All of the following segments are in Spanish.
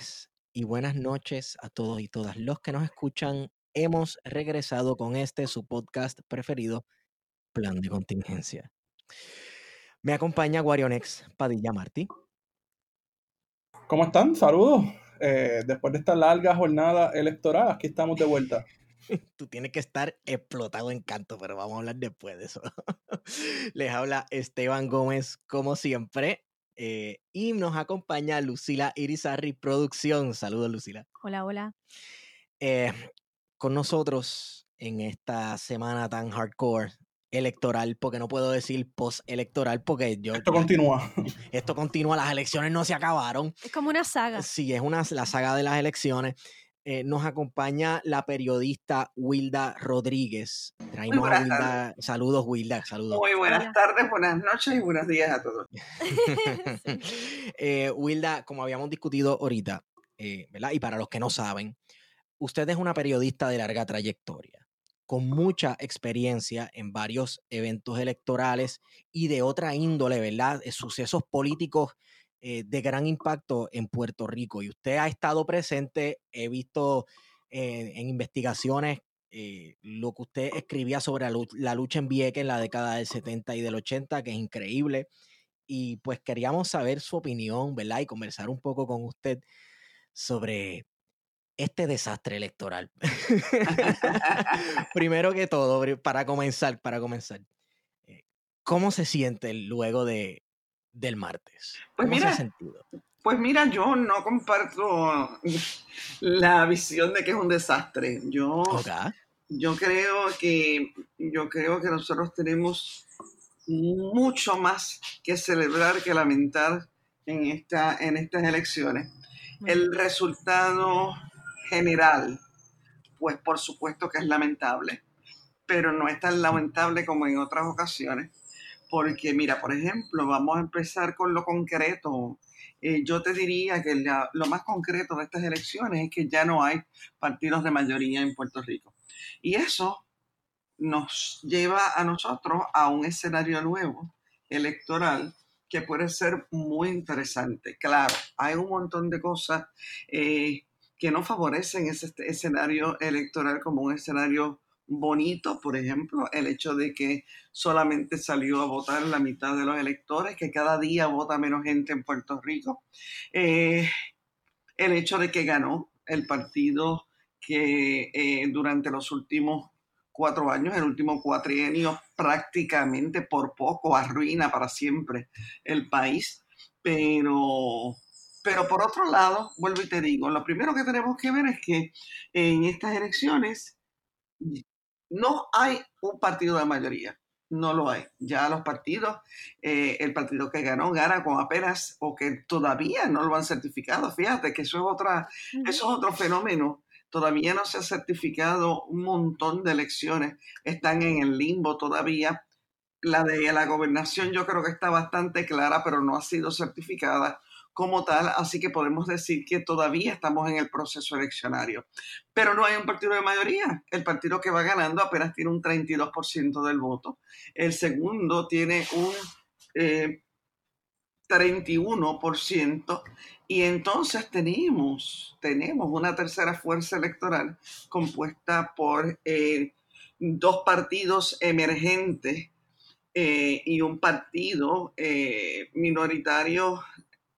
tardes y buenas noches a todos y todas los que nos escuchan. Hemos regresado con este su podcast preferido, Plan de Contingencia. Me acompaña Guarionex Padilla Martí. ¿Cómo están? Saludos. Eh, después de esta larga jornada electoral, aquí estamos de vuelta. Tú tienes que estar explotado en canto, pero vamos a hablar después de eso. Les habla Esteban Gómez, como siempre, eh, y nos acompaña Lucila Irizarri Producción. Saludos, Lucila. Hola, hola. Eh, con nosotros en esta semana tan hardcore electoral, porque no puedo decir post-electoral, porque yo... Esto continúa. Esto continúa, las elecciones no se acabaron. Es como una saga. Sí, es una, la saga de las elecciones. Eh, nos acompaña la periodista Wilda Rodríguez. Traemos a Wilda. Saludos, Wilda. Saludos. Muy buenas Hola. tardes, buenas noches y buenos días a todos. Eh, Wilda, como habíamos discutido ahorita, eh, ¿verdad? Y para los que no saben, usted es una periodista de larga trayectoria, con mucha experiencia en varios eventos electorales y de otra índole, ¿verdad? Sucesos políticos eh, de gran impacto en Puerto Rico. Y usted ha estado presente, he visto eh, en investigaciones eh, lo que usted escribía sobre la, lu- la lucha en Vieques en la década del 70 y del 80, que es increíble. Y pues queríamos saber su opinión, ¿verdad? Y conversar un poco con usted sobre este desastre electoral. Primero que todo, para comenzar, para comenzar, ¿cómo se siente luego de, del martes? Pues ¿Cómo se ha mira, sentido? Pues mira, yo no comparto la visión de que es un desastre. Yo, yo creo que yo creo que nosotros tenemos mucho más que celebrar que lamentar en esta en estas elecciones. El resultado general, pues por supuesto que es lamentable, pero no es tan lamentable como en otras ocasiones, porque mira, por ejemplo, vamos a empezar con lo concreto. Eh, yo te diría que lo más concreto de estas elecciones es que ya no hay partidos de mayoría en Puerto Rico. Y eso nos lleva a nosotros a un escenario nuevo electoral que puede ser muy interesante. Claro, hay un montón de cosas eh, que no favorecen ese escenario electoral como un escenario bonito, por ejemplo, el hecho de que solamente salió a votar la mitad de los electores, que cada día vota menos gente en Puerto Rico, Eh, el hecho de que ganó el partido que eh, durante los últimos cuatro años, el último cuatrienio, prácticamente por poco arruina para siempre el país, pero pero por otro lado, vuelvo y te digo, lo primero que tenemos que ver es que en estas elecciones no hay un partido de mayoría, no lo hay. Ya los partidos, eh, el partido que ganó gana con apenas o que todavía no lo han certificado. Fíjate que eso es otra, eso es otro fenómeno. Todavía no se ha certificado un montón de elecciones, están en el limbo todavía. La de la gobernación yo creo que está bastante clara, pero no ha sido certificada como tal, así que podemos decir que todavía estamos en el proceso eleccionario. Pero no hay un partido de mayoría. El partido que va ganando apenas tiene un 32% del voto. El segundo tiene un eh, 31%. Y entonces tenemos, tenemos una tercera fuerza electoral compuesta por eh, dos partidos emergentes eh, y un partido eh, minoritario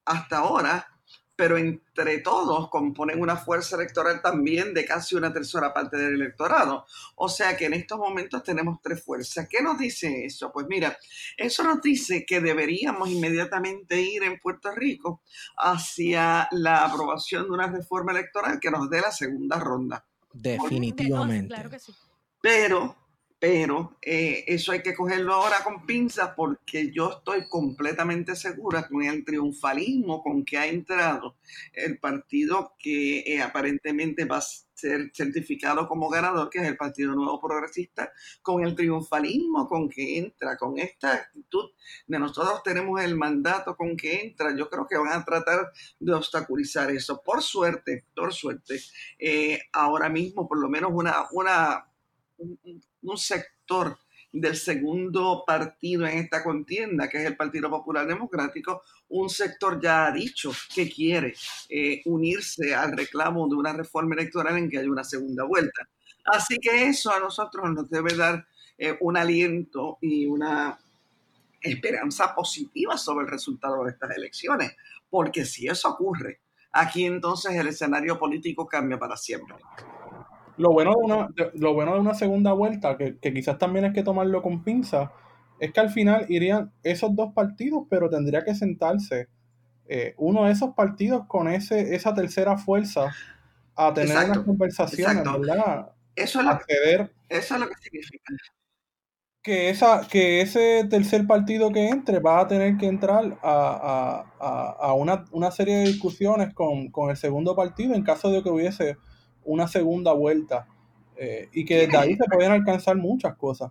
hasta ahora, pero entre todos componen una fuerza electoral también de casi una tercera parte del electorado. O sea que en estos momentos tenemos tres fuerzas. ¿Qué nos dice eso? Pues mira, eso nos dice que deberíamos inmediatamente ir en Puerto Rico hacia la aprobación de una reforma electoral que nos dé la segunda ronda. Definitivamente. Claro que sí. Pero pero eh, eso hay que cogerlo ahora con pinzas porque yo estoy completamente segura con el triunfalismo con que ha entrado el partido que eh, aparentemente va a ser certificado como ganador, que es el Partido Nuevo Progresista, con el triunfalismo con que entra, con esta actitud de nosotros tenemos el mandato con que entra, yo creo que van a tratar de obstaculizar eso. Por suerte, por suerte, eh, ahora mismo por lo menos una, una un sector del segundo partido en esta contienda, que es el Partido Popular Democrático, un sector ya ha dicho que quiere eh, unirse al reclamo de una reforma electoral en que haya una segunda vuelta. Así que eso a nosotros nos debe dar eh, un aliento y una esperanza positiva sobre el resultado de estas elecciones, porque si eso ocurre, aquí entonces el escenario político cambia para siempre. Lo bueno de una, lo bueno de una segunda vuelta, que, quizás también hay que tomarlo con pinza, es que al final irían esos dos partidos, pero tendría que sentarse eh, uno de esos partidos con ese, esa tercera fuerza a tener unas conversaciones, ¿verdad? Eso es, lo, eso es lo que significa. Que, esa, que ese tercer partido que entre va a tener que entrar a, a, a una, una, serie de discusiones con, con el segundo partido en caso de que hubiese una segunda vuelta eh, y que desde ahí se pueden alcanzar muchas cosas.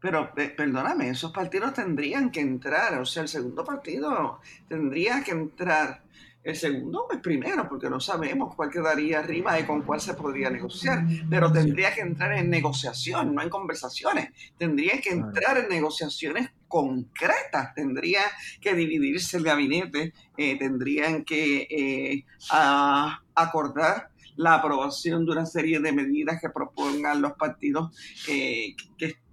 Pero perdóname, esos partidos tendrían que entrar, o sea, el segundo partido tendría que entrar. El segundo, pues primero, porque no sabemos cuál quedaría arriba y con cuál se podría negociar, pero tendría que entrar en negociación, no en conversaciones. Tendría que entrar en negociaciones concretas, tendría que dividirse el gabinete, eh, tendrían que eh, acordar la aprobación de una serie de medidas que propongan los partidos que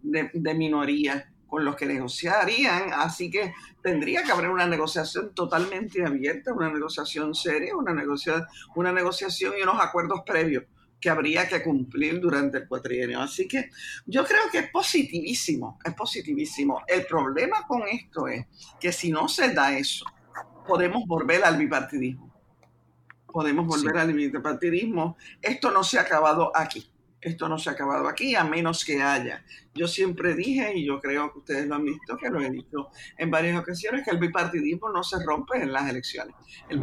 de, minoría con los que negociarían, así que tendría que haber una negociación totalmente abierta, una negociación seria, una, negocia una negociación y unos acuerdos previos que habría que cumplir durante el cuatrienio. Así que yo creo que es positivísimo, es positivísimo. El problema con esto es que si no se da eso, podemos volver al bipartidismo podemos volver al bipartidismo. Esto no se ha acabado aquí. Esto no se ha acabado aquí, a menos que haya. Yo siempre dije, y yo creo que ustedes lo han visto, que lo he dicho en varias ocasiones, que el bipartidismo no se rompe en las elecciones. El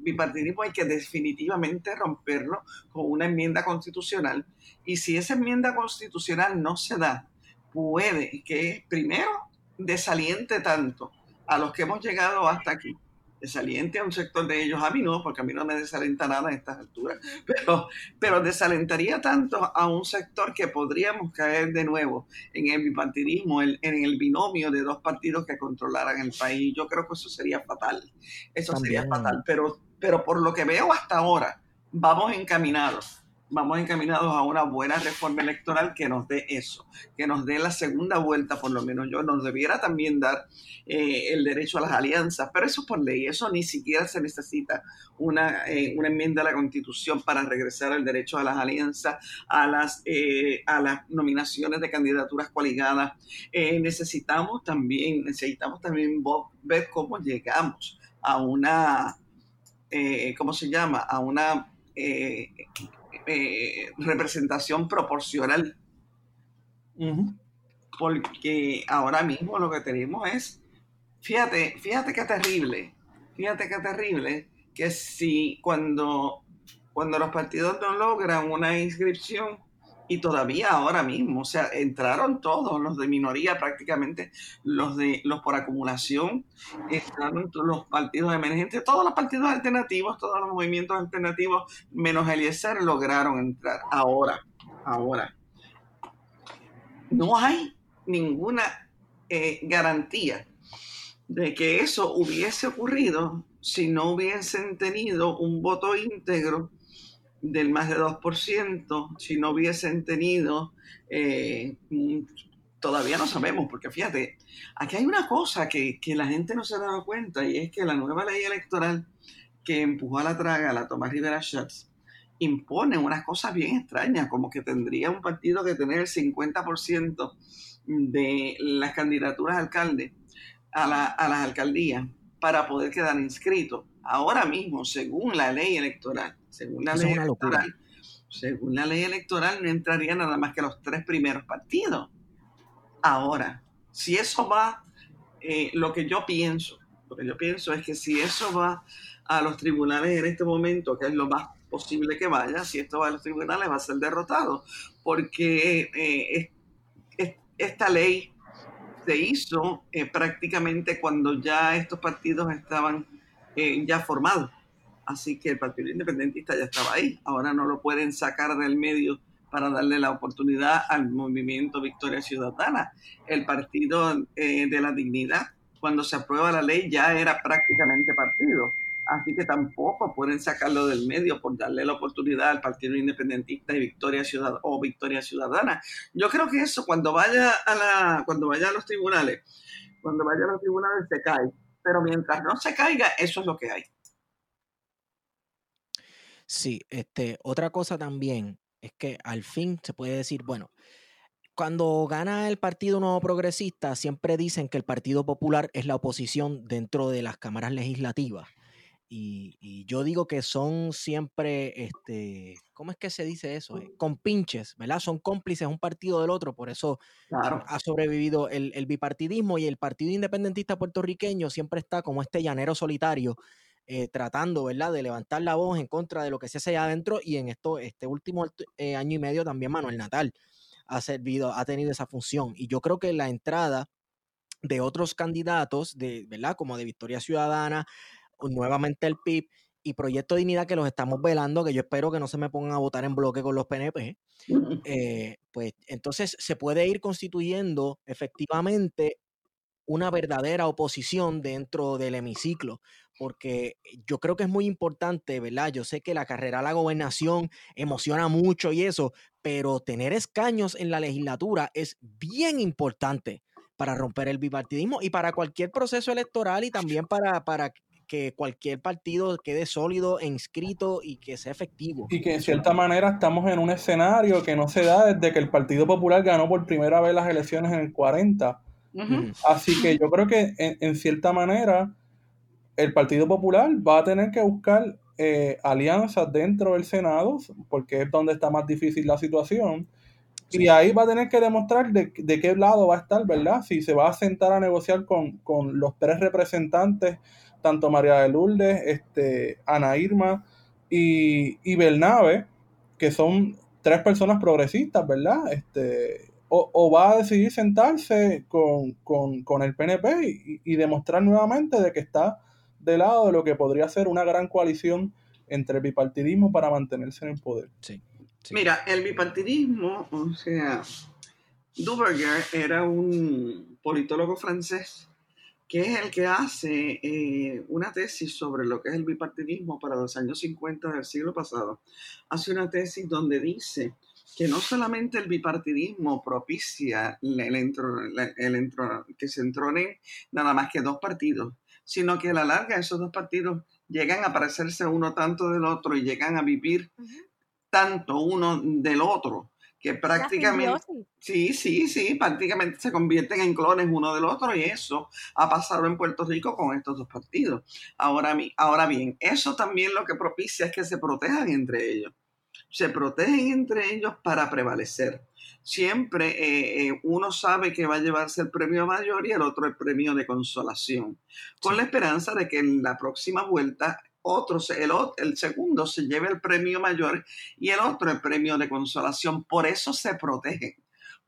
bipartidismo hay que definitivamente romperlo con una enmienda constitucional. Y si esa enmienda constitucional no se da, puede que primero desaliente tanto a los que hemos llegado hasta aquí, desaliente a un sector de ellos, a mí no, porque a mí no me desalenta nada a estas alturas, pero, pero desalentaría tanto a un sector que podríamos caer de nuevo en el bipartidismo, en, el binomio de dos partidos que controlaran el país. Yo creo que eso sería fatal, eso sería fatal, pero, pero por lo que veo hasta ahora, vamos encaminados vamos encaminados a una buena reforma electoral que nos dé eso, que nos dé la segunda vuelta, por lo menos yo, nos debiera también dar eh, el derecho a las alianzas, pero eso por ley, eso ni siquiera se necesita una, eh, una enmienda a la constitución para regresar al derecho a las alianzas, a las, eh, a las nominaciones de candidaturas coaligadas. necesitamos también, necesitamos también ver cómo llegamos a una, ¿cómo se llama? A una eh, representación proporcional. Porque ahora mismo lo que tenemos es, fíjate, fíjate qué terrible, fíjate qué terrible, que si cuando, cuando los partidos no logran una inscripción, y todavía ahora mismo, o sea, entraron todos los de minoría prácticamente, los de los por acumulación, entraron los partidos emergentes, todos los partidos alternativos, todos los movimientos alternativos, menos Eliezer, lograron entrar. Ahora, ahora, no hay ninguna eh, garantía de que eso hubiese ocurrido si no hubiesen tenido un voto íntegro del más de 2%, si no hubiesen tenido, eh, todavía no sabemos, porque fíjate, aquí hay una cosa que, la gente no se ha dado cuenta y es que la nueva ley electoral que empujó a la traga la Tomás Rivera Schatz impone unas cosas bien extrañas, como que tendría un partido que tener el 50% de las candidaturas a alcalde a, la, a las alcaldías para poder quedar inscrito. Ahora mismo, según la ley electoral, según la ley electoral, según la ley electoral, no entraría nada más que los tres primeros partidos. Ahora, si eso va, eh, lo que yo pienso, lo que yo pienso es que si eso va a los tribunales en este momento, que es lo más posible que vaya, si esto va a los tribunales va a ser derrotado, porque eh, esta ley se hizo eh, prácticamente cuando ya estos partidos estaban ya formados. Así que el Partido Independentista ya estaba ahí. Ahora no lo pueden sacar del medio para darle la oportunidad al movimiento Victoria Ciudadana. El Partido eh, de la Dignidad, cuando se aprueba la ley, ya era prácticamente partido. Así que tampoco pueden sacarlo del medio por darle la oportunidad al Partido Independentista y Victoria Ciudadana o Victoria Ciudadana. Yo creo que eso cuando vaya a la, cuando vaya a los tribunales, cuando vaya a los tribunales se cae. Pero mientras no se caiga, eso es lo que hay. Sí, este, otra cosa también es que al fin se puede decir, bueno, cuando gana el Partido Nuevo Progresista, siempre dicen que el Partido Popular es la oposición dentro de las cámaras legislativas. Y, yo digo que son siempre, este, ¿cómo es que se dice eso? Eh, compinches, ¿verdad? Son cómplices un partido del otro, por eso ha sobrevivido el, el, bipartidismo y el Partido Independentista puertorriqueño siempre está como este llanero solitario eh, tratando, ¿verdad?, de levantar la voz en contra de lo que se hace allá adentro y en esto, este último eh, año y medio también Manuel Natal ha servido, ha tenido esa función. Y yo creo que la entrada de otros candidatos, de, ¿verdad?, como de Victoria Ciudadana, nuevamente el PIB y Proyecto Dignidad, que los estamos velando, que yo espero que no se me pongan a votar en bloque con los PNP, eh, pues entonces se puede ir constituyendo efectivamente una verdadera oposición dentro del hemiciclo, porque yo creo que es muy importante, ¿verdad? Yo sé que la carrera a la gobernación emociona mucho y eso, pero tener escaños en la legislatura es bien importante para romper el bipartidismo y para cualquier proceso electoral y también para, para que cualquier partido quede sólido e inscrito y que sea efectivo. Y que en cierta manera estamos en un escenario que no se da desde que el Partido Popular ganó por primera vez las elecciones en el 40 Así que yo creo que en, cierta manera el Partido Popular va a tener que buscar eh, alianzas dentro del Senado, porque es donde está más difícil la situación. Y ahí va a tener que demostrar de, qué lado va a estar, ¿verdad? Si se va a sentar a negociar con, los tres representantes, tanto María de Lourdes, este, Ana Irma y, y Bernabe, que son tres personas progresistas, ¿verdad? Este, o, va a decidir sentarse con, el PNP y, demostrar nuevamente de que está de lado de lo que podría ser una gran coalición entre el bipartidismo para mantenerse en el poder. Mira, el bipartidismo, o sea, Duverger era un politólogo francés que es el que hace eh, una tesis sobre lo que es el bipartidismo para los años 50 del siglo pasado. Hace una tesis donde dice que no solamente el bipartidismo propicia el, que se entronen nada más que dos partidos, sino que a la larga esos dos partidos llegan a parecerse uno tanto del otro y llegan a vivir tanto uno del otro que prácticamente sí sí sí prácticamente se convierten en clones uno del otro y eso ha pasado en Puerto Rico con estos dos partidos. Ahora ahora bien eso también lo que propicia es que se protejan entre ellos se protegen entre ellos para prevalecer. Siempre eh, eh, uno sabe que va a llevarse el premio mayor y el otro el premio de consolación, con la esperanza de que en la próxima vuelta otro, el, el segundo se lleve el premio mayor y el otro el premio de consolación. Por eso se protegen,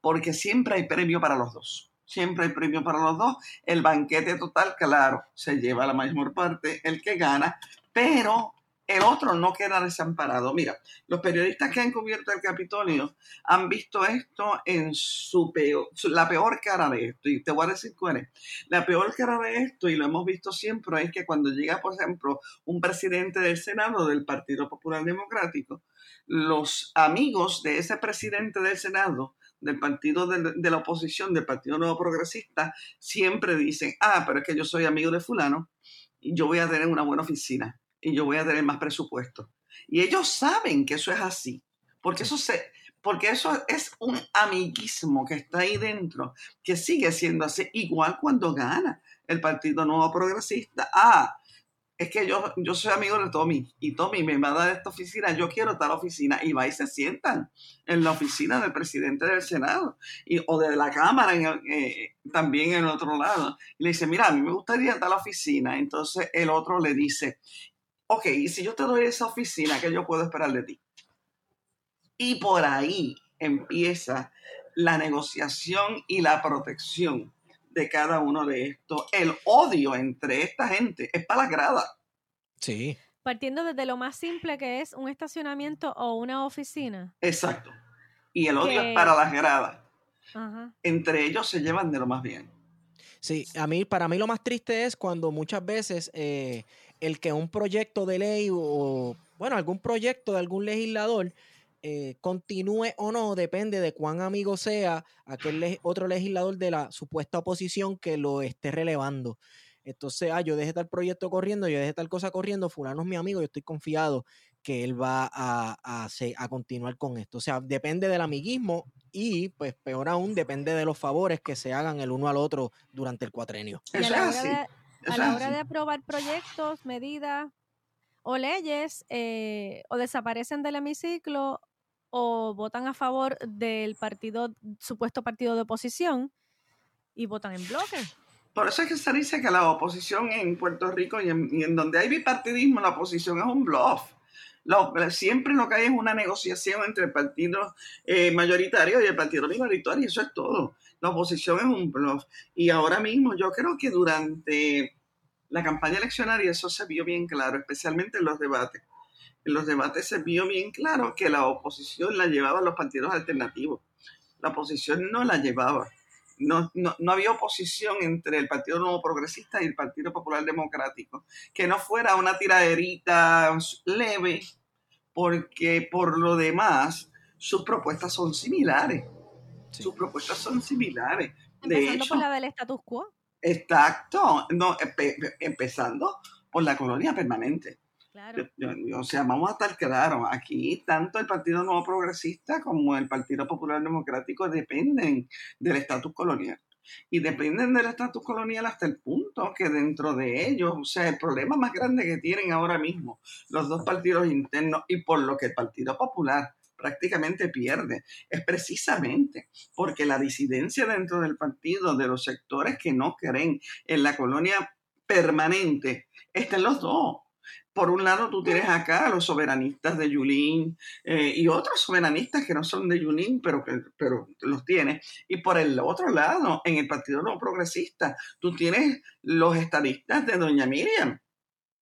porque siempre hay premio para los dos siempre hay premio para los dos. El banquete total, claro, se lleva la mayor parte el que gana, pero el otro no queda desamparado. Mira, los periodistas que han cubierto el Capitolio han visto esto en su peor, la peor cara de esto. Y te voy a decir cuál es. La peor cara de esto, y lo hemos visto siempre, es que cuando llega, por ejemplo, un presidente del Senado del Partido Popular Democrático, los amigos de ese presidente del Senado del partido de, de, la oposición, del Partido Nuevo Progresista, siempre dicen, ah, pero es que yo soy amigo de fulano y yo voy a tener una buena oficina y yo voy a tener más presupuesto. Y ellos saben que eso es así, porque eso, se, porque eso es un amiguismo que está ahí dentro, que sigue siendo así, igual cuando gana el Partido Nuevo Progresista. Ah, es que yo, yo soy amigo de Tommy y Tommy me va a dar esta oficina, yo quiero tal oficina y va y se sientan en la oficina del presidente del Senado y, o de la Cámara eh, también en otro lado. Y le dice, mira, a mí me gustaría tal oficina. Entonces el otro le dice, ok, y si yo te doy esa oficina, ¿qué yo puedo esperar de ti? Y por ahí empieza la negociación y la protección de cada uno de estos. El odio entre esta gente es para la grada. Sí. Partiendo desde lo más simple que es un estacionamiento o una oficina. Exacto. Y el odio es para las gradas. Entre ellos se llevan de lo más bien. Sí, a mí, para mí lo más triste es cuando muchas veces eh, el que un proyecto de ley o, bueno, algún proyecto de algún legislador eh, continúe o no depende de cuán amigo sea aquel otro legislador de la supuesta oposición que lo esté relevando. Entonces, ah, yo dejé tal proyecto corriendo, yo dejé tal cosa corriendo, fulano es mi amigo, yo estoy confiado que él va a, a, continuar con esto. O sea, depende del amiguismo y, pues, peor aún, depende de los favores que se hagan el uno al otro durante el cuatrenio. a la hora, de, a la hora de aprobar proyectos, medidas o leyes, eh, o desaparecen del hemiciclo o votan a favor del partido, supuesto partido de oposición y votan en bloque. Por eso es que se dice que la oposición en Puerto Rico y en, donde hay bipartidismo, la oposición es un bluff. Siempre lo que hay es una negociación entre el partido eh, mayoritario y el partido minoritario, eso es todo. La oposición es un bluff. Y ahora mismo yo creo que durante la campaña eleccionaria eso se vio bien claro, especialmente en los debates en los debates se vio bien claro que la oposición la llevaba los partidos alternativos. La oposición no la llevaba. No, no, había oposición entre el Partido Nuevo Progresista y el Partido Popular Democrático. Que no fuera una tiraderita leve, porque por lo demás sus propuestas son similares. Sus propuestas son similares. Empezando por la del status quo. Exacto. No, empezando por la colonia permanente. O sea, vamos a estar claros, aquí tanto el Partido Nuevo Progresista como el Partido Popular Democrático dependen del estatus colonial. Y dependen del estatus colonial hasta el punto que dentro de ellos, o sea, el problema más grande que tienen ahora mismo los dos partidos internos y por lo que el Partido Popular prácticamente pierde, es precisamente porque la disidencia dentro del partido de los sectores que no creen en la colonia permanente está en los dos por un lado tú tienes acá a los soberanistas de Yulín eh, y otros soberanistas que no son de Yulín, pero, que, pero los tienes. Y por el otro lado, en el Partido No Progresista, tú tienes los estadistas de Doña Miriam,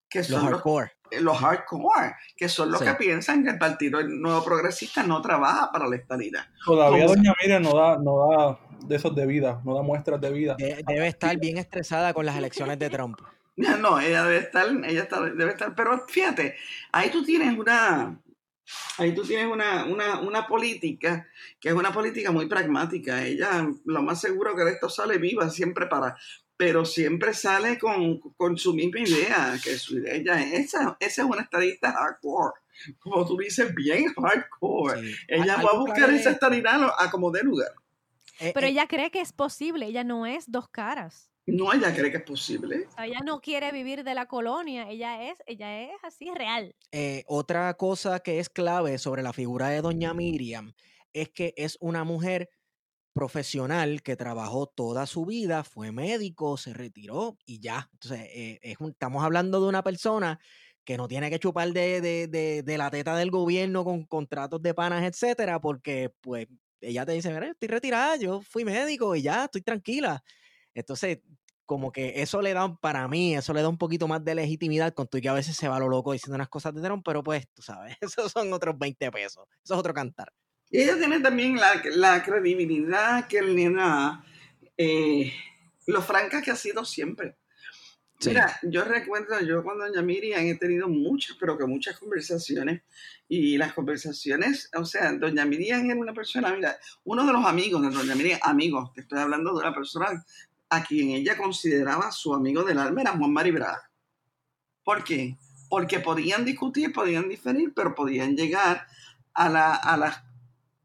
que son los hardcore, los, hardcore que son los que piensan que el Partido Nuevo Progresista no trabaja para la estadidad. Todavía Doña Miriam no da, no da de esos de vida, no da muestras de vida. debe estar bien estresada con las elecciones de Trump. No, ella debe estar, ella está, debe estar, pero fíjate, ahí tú tienes una, ahí tú tienes una, una, una, política que es una política muy pragmática. Ella, lo más seguro que de esto sale viva, siempre para, pero siempre sale con, con su misma idea, que su idea ella esa, esa es una estadista hardcore. Como tú dices, bien hardcore. Ella va a buscar esa estadidad a como de lugar. Eh, pero eh, ella cree que es posible, ella no es dos caras. No, ella cree que es posible. ella no quiere vivir de la colonia, ella es, ella es así real. Eh, otra cosa que es clave sobre la figura de Doña Miriam es que es una mujer profesional que trabajó toda su vida, fue médico, se retiró y ya. Entonces, eh, estamos hablando de una persona que no tiene que chupar de, de, de, la teta del gobierno con contratos de panas, etcétera, porque pues ella te dice, mira, estoy retirada, yo fui médico y ya, estoy tranquila. Entonces, como que eso le da, para mí, eso le da un poquito más de legitimidad con tu que a veces se va lo loco diciendo unas cosas de Trump, pero pues, tú sabes, esos son otros 20 pesos, eso es otro cantar. Y ella tiene también la, la credibilidad que le da eh, lo franca que ha sido siempre. Mira, yo recuerdo, yo con Doña Miriam he tenido muchas, pero que muchas conversaciones, y las conversaciones, o sea, Doña Miriam era una persona, mira, uno de los amigos de Doña Miriam, amigos, te estoy hablando de una persona a quien ella consideraba su amigo del alma era Juan Mari Braga. ¿Por qué? Porque podían discutir, podían diferir, pero podían llegar a la,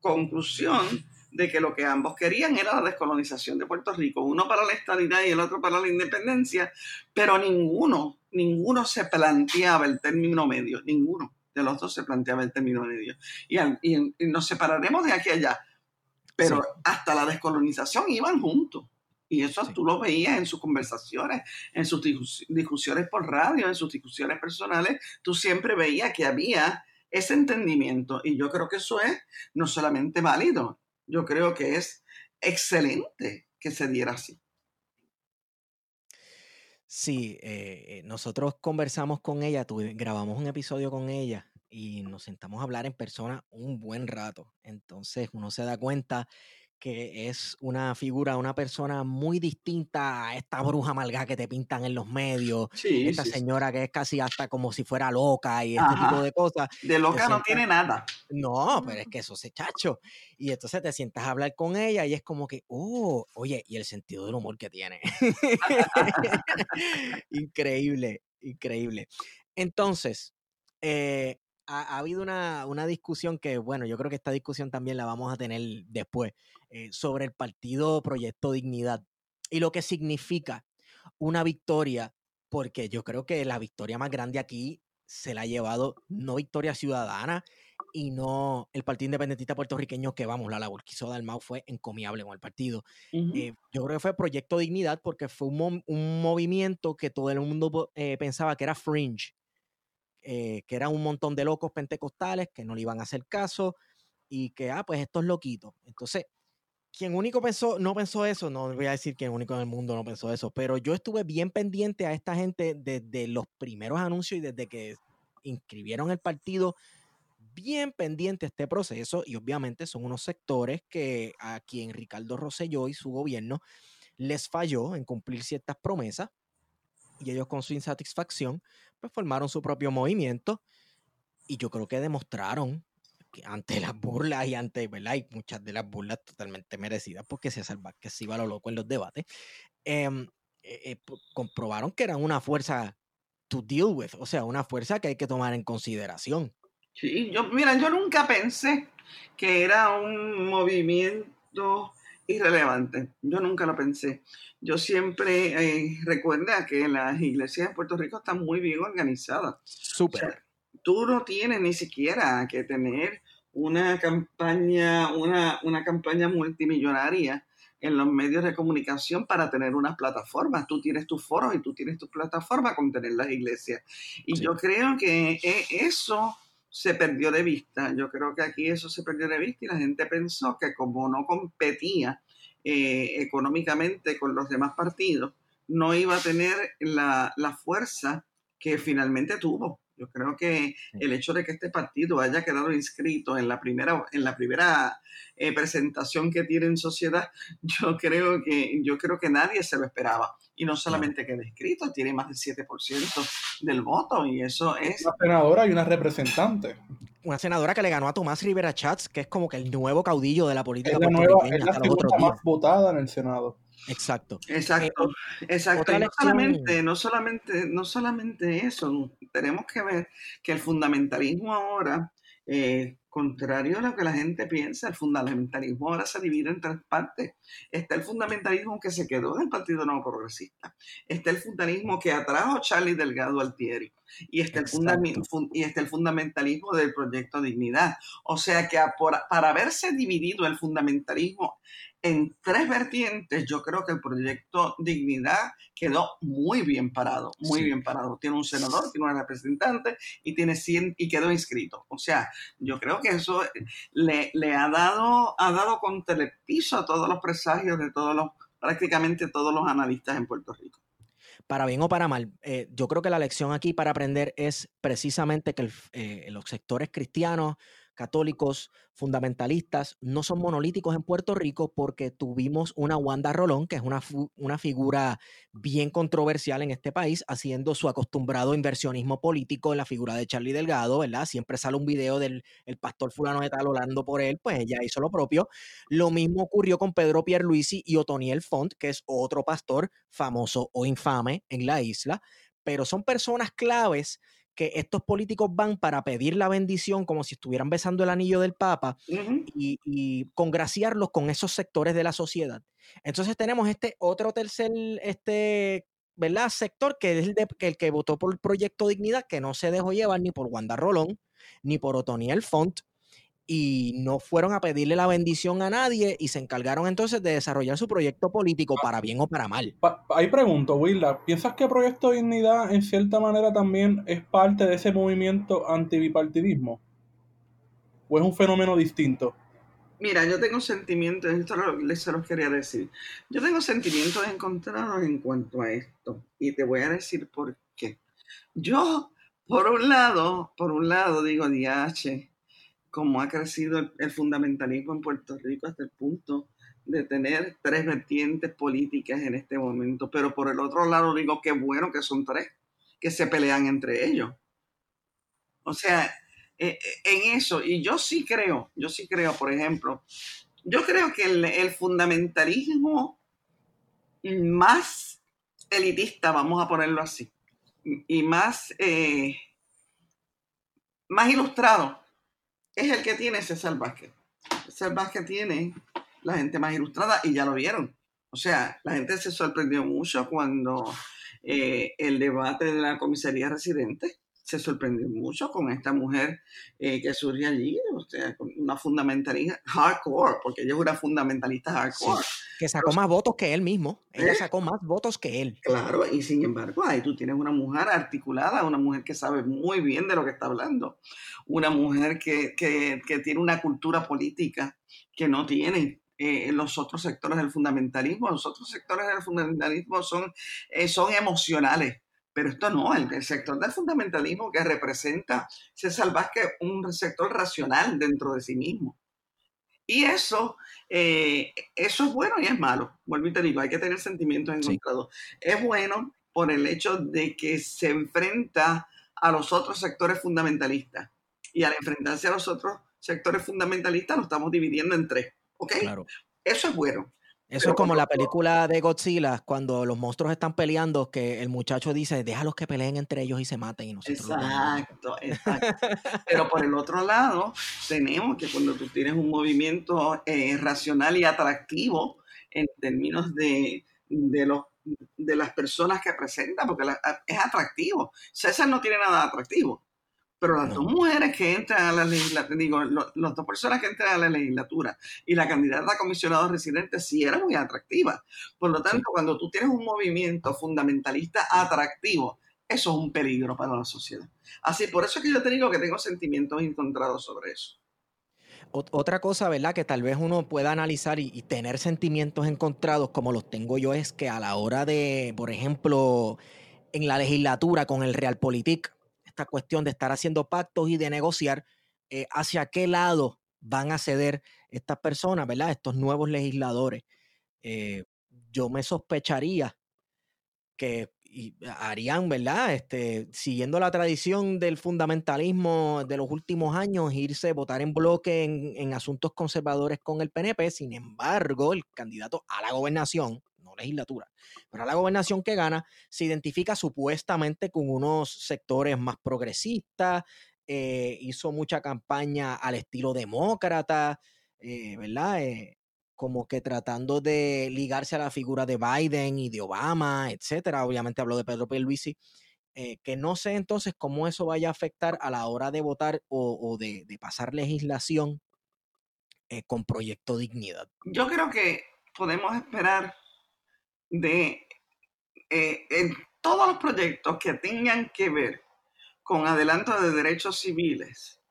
conclusión de que lo que ambos querían era la descolonización de Puerto Rico, uno para la estabilidad y el otro para la independencia, pero ninguno, ninguno se planteaba el término medio, ninguno de los dos se planteaba el término medio. Y, nos separaremos de aquí a allá, pero hasta la descolonización iban juntos. Y eso tú lo veías en sus conversaciones, en sus discusiones por radio, en sus discusiones personales. Tú siempre veías que había ese entendimiento. Y yo creo que eso es no solamente válido, yo creo que es excelente que se diera así. Sí, eh, eh, nosotros conversamos con ella, grabamos un episodio con ella y nos sentamos a hablar en persona un buen rato. Entonces uno se da cuenta que es una figura, una persona muy distinta a esta bruja malga que te pintan en los medios, esta señora que es casi hasta como si fuera loca y este tipo de cosas. De loca no tiene nada. No, pero es que eso se chacho. Y entonces te sientas a hablar con ella y es como que, oh, oye, y el sentido del humor que tiene. increíble, increíble. Entonces, eh, ha, habido una, una, discusión que, bueno, yo creo que esta discusión también la vamos a tener después, eh, sobre el partido Proyecto Dignidad y lo que significa una victoria, porque yo creo que la victoria más grande aquí se la ha llevado no Victoria Ciudadana y no el Partido Independentista Puertorriqueño, que vamos, la labor que hizo Dalmau fue encomiable con el partido. Eh, yo creo que fue Proyecto Dignidad porque fue un, un movimiento que todo el mundo eh, pensaba que era fringe, eh, que eran un montón de locos pentecostales que no le iban a hacer caso y que, ah, pues esto es loquito. Entonces, quien único pensó, no pensó eso, no voy a decir que único en el mundo no pensó eso, pero yo estuve bien pendiente a esta gente desde los primeros anuncios y desde que inscribieron el partido, bien pendiente a este proceso y obviamente son unos sectores que a quien Ricardo Rosselló y su gobierno les falló en cumplir ciertas promesas y ellos con su insatisfacción pues formaron su propio movimiento y yo creo que demostraron que ante las burlas y ante, ¿verdad? Y muchas de las burlas totalmente merecidas porque se salva que se iba a lo loco en los debates, em, eh, eh, comprobaron que eran una fuerza to deal with, o sea, una fuerza que hay que tomar en consideración. Sí, yo, mira, yo nunca pensé que era un movimiento irrelevante. Yo nunca lo pensé. Yo siempre eh, recuerda que las iglesias de Puerto Rico están muy bien organizadas. Súper. tú no tienes ni siquiera que tener una campaña, una, una campaña multimillonaria en los medios de comunicación para tener unas plataformas. Tú tienes tus foros y tú tienes tu plataforma con tener las iglesias. Y yo creo que eh, eso se perdió de vista. Yo creo que aquí eso se perdió de vista y la gente pensó que como no competía eh, económicamente con los demás partidos, no iba a tener la, la fuerza que finalmente tuvo. Yo creo que el hecho de que este partido haya quedado inscrito en la primera, en la primera eh, presentación que tiene en sociedad, yo creo que, yo creo que nadie se lo esperaba. Y no solamente queda inscrito, tiene más del 7% del voto y eso es... Una senadora y una representante. Una senadora que le ganó a Tomás Rivera Chats, que es como que el nuevo caudillo de la política. Es la, nueva, es la segunda más votada en el Senado. Exacto. Exacto, eh, exacto. no solamente, no solamente, no solamente eso, tenemos que ver que el fundamentalismo ahora, eh, contrario a lo que la gente piensa, el fundamentalismo ahora se divide en tres partes. Está el fundamentalismo que se quedó del Partido Nuevo Progresista. Está el fundamentalismo que atrajo Charlie Delgado Altieri. Y está, el y está el fundamentalismo del proyecto Dignidad. O sea que para haberse dividido el fundamentalismo en tres vertientes, yo creo que el proyecto Dignidad quedó muy bien parado, muy bien parado. Tiene un senador, tiene una representante y tiene 100 y quedó inscrito. O sea, yo creo que eso le, le ha dado ha dado contra el piso a todos los presagios de todos los prácticamente todos los analistas en Puerto Rico. Para bien o para mal, eh, yo creo que la lección aquí para aprender es precisamente que eh, los sectores cristianos, católicos, fundamentalistas, no son monolíticos en Puerto Rico porque tuvimos una Wanda Rolón, que es una, una figura bien controversial en este país, haciendo su acostumbrado inversionismo político en la figura de Charlie Delgado, ¿verdad? Siempre sale un video del el pastor fulano de tal orando por él, pues ella hizo lo propio. Lo mismo ocurrió con Pedro Pierluisi y Otoniel Font, que es otro pastor famoso o infame en la isla, pero son personas claves que estos políticos van para pedir la bendición como si estuvieran besando el anillo del Papa y, y, congraciarlos con esos sectores de la sociedad. Entonces tenemos este otro tercer este, ¿verdad? sector que es el, de, el que votó por el proyecto Dignidad, que no se dejó llevar ni por Wanda Rolón, ni por Otoniel Font, y no fueron a pedirle la bendición a nadie y se encargaron entonces de desarrollar su proyecto político para bien o para mal. Ahí pregunto, Willa, ¿piensas que Proyecto Dignidad en cierta manera también es parte de ese movimiento antibipartidismo? ¿O es un fenómeno distinto? Mira, yo tengo sentimientos, esto se los quería decir. Yo tengo sentimientos encontrados en cuanto a esto y te voy a decir por qué. Yo, por un lado, por un lado digo, DH, cómo ha crecido el, fundamentalismo en Puerto Rico hasta el punto de tener tres vertientes políticas en este momento. Pero por el otro lado digo, qué bueno que son tres, que se pelean entre ellos. O sea, eh, eh, en eso, y yo sí creo, yo sí creo, por ejemplo, yo creo que el, fundamentalismo más elitista, vamos a ponerlo así, y más, eh, más ilustrado, es el que tiene César Vázquez. César Vázquez tiene la gente más ilustrada y ya lo vieron. O sea, la gente se sorprendió mucho cuando eh, el debate de la comisaría residente se sorprendió mucho con esta mujer eh, que surge allí, o sea, una fundamentalista hardcore, porque ella es una fundamentalista hardcore. que sacó más votos que él mismo. Ella ¿Eh? sacó más votos que él. Claro, y sin embargo, ahí tú tienes una mujer articulada, una mujer que sabe muy bien de lo que está hablando, una mujer que, que, que tiene una cultura política que no tiene eh, los otros sectores del fundamentalismo. Los otros sectores del fundamentalismo son, son emocionales pero esto no, el, sector del fundamentalismo que representa César Vázquez, un sector racional dentro de sí mismo. Y eso, eh, eso es bueno y es malo. Vuelvo y te digo, hay que tener sentimientos encontrados. Es bueno por el hecho de que se enfrenta a los otros sectores fundamentalistas. Y al enfrentarse a los otros sectores fundamentalistas, lo estamos dividiendo en tres. ¿Ok? Claro. Eso es bueno. Eso es como la película de Godzilla, cuando los monstruos están peleando, que el muchacho dice, déjalos que peleen entre ellos y se maten. Y nosotros exacto, exacto. Pero por el otro lado, tenemos que cuando tú tienes un movimiento eh, racional y atractivo en términos de, de, los, de las personas que presentan, porque es atractivo. César no tiene nada atractivo. Pero las dos mujeres que entran a la legislatura, digo, las dos personas que entran a la legislatura y la candidata a comisionado residente sí era muy atractiva. Por lo tanto, cuando tú tienes un movimiento fundamentalista atractivo, eso es un peligro para la sociedad. Así, por eso es que yo te digo que tengo sentimientos encontrados sobre eso. Otra cosa, ¿verdad? Que tal vez uno pueda analizar y, y, tener sentimientos encontrados como los tengo yo es que a la hora de, por ejemplo, en la legislatura con el Realpolitik, esta cuestión de estar haciendo pactos y de negociar eh, hacia qué lado van a ceder estas personas, ¿verdad? Estos nuevos legisladores. Eh, yo me sospecharía que harían, ¿verdad? Este, siguiendo la tradición del fundamentalismo de los últimos años, irse a votar en bloque en, en, asuntos conservadores con el PNP. Sin embargo, el candidato a la gobernación legislatura, pero la gobernación que gana se identifica supuestamente con unos sectores más progresistas, eh, hizo mucha campaña al estilo demócrata, eh, ¿verdad? Eh, como que tratando de ligarse a la figura de Biden y de Obama, etcétera. Obviamente habló de Pedro Pierluisi. que no sé entonces cómo eso vaya a afectar a la hora de votar o, de, de, pasar legislación con Proyecto Dignidad. Yo creo que podemos esperar de eh, en todos los proyectos que tengan que ver con adelanto de derechos civiles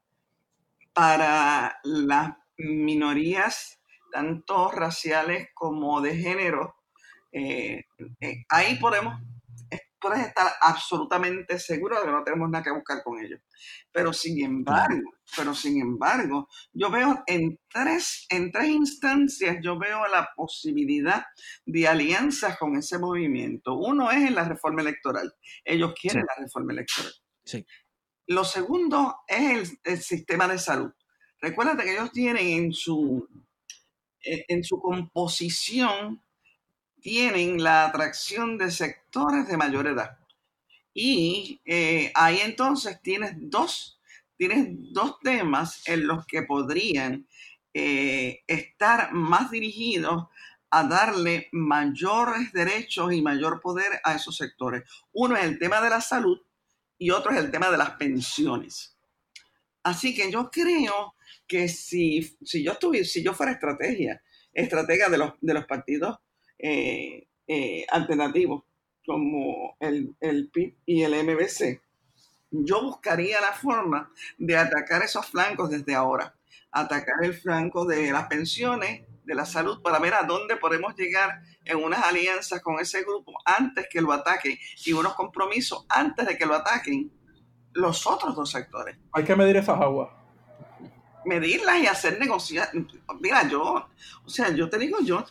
para las minorías, tanto raciales como de género, eh, eh, ahí podemos puedes estar absolutamente seguro de que no tenemos nada que buscar con ellos. Pero sin embargo, pero sin embargo, yo veo en tres, en tres instancias, yo veo la posibilidad de alianzas con ese movimiento. Uno es en la reforma electoral. Ellos quieren la reforma electoral. Sí. Lo segundo es el, sistema de salud. Recuérdate que ellos tienen en su, en su composición tienen la atracción de sectores de mayor edad. Y eh, ahí entonces tienes dos, tienes dos temas en los que podrían eh, estar más dirigidos a darle mayores derechos y mayor poder a esos sectores. Uno es el tema de la salud y otro es el tema de las pensiones. Así que yo creo que si, si yo estuviera, si yo fuera estrategia, estratega de los, de los partidos eh, eh, alternativos como el, el PIB y el MBC, yo buscaría la forma de atacar esos flancos desde ahora. Atacar el flanco de las pensiones, de la salud, para ver a dónde podemos llegar en unas alianzas con ese grupo antes que lo ataquen y unos compromisos antes de que lo ataquen los otros dos sectores. Hay que medir esas aguas. Medirlas y hacer negociar. Mira, yo, o sea, yo te digo, yo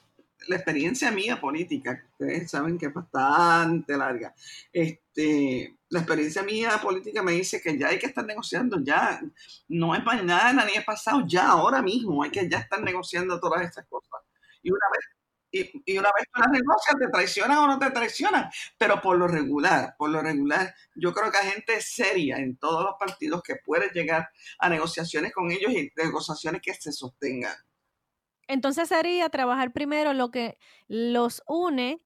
la experiencia mía política, ustedes saben que es bastante larga, este, la experiencia mía política me dice que ya hay que estar negociando, ya no es mañana ni es pasado, ya ahora mismo hay que ya estar negociando todas estas cosas. Y una vez y, una vez que las negocias, te traicionan o no te traicionan, pero por lo regular, por lo regular, yo creo que hay gente seria en todos los partidos que puede llegar a negociaciones con ellos y negociaciones que se sostengan. Entonces sería trabajar primero lo que los une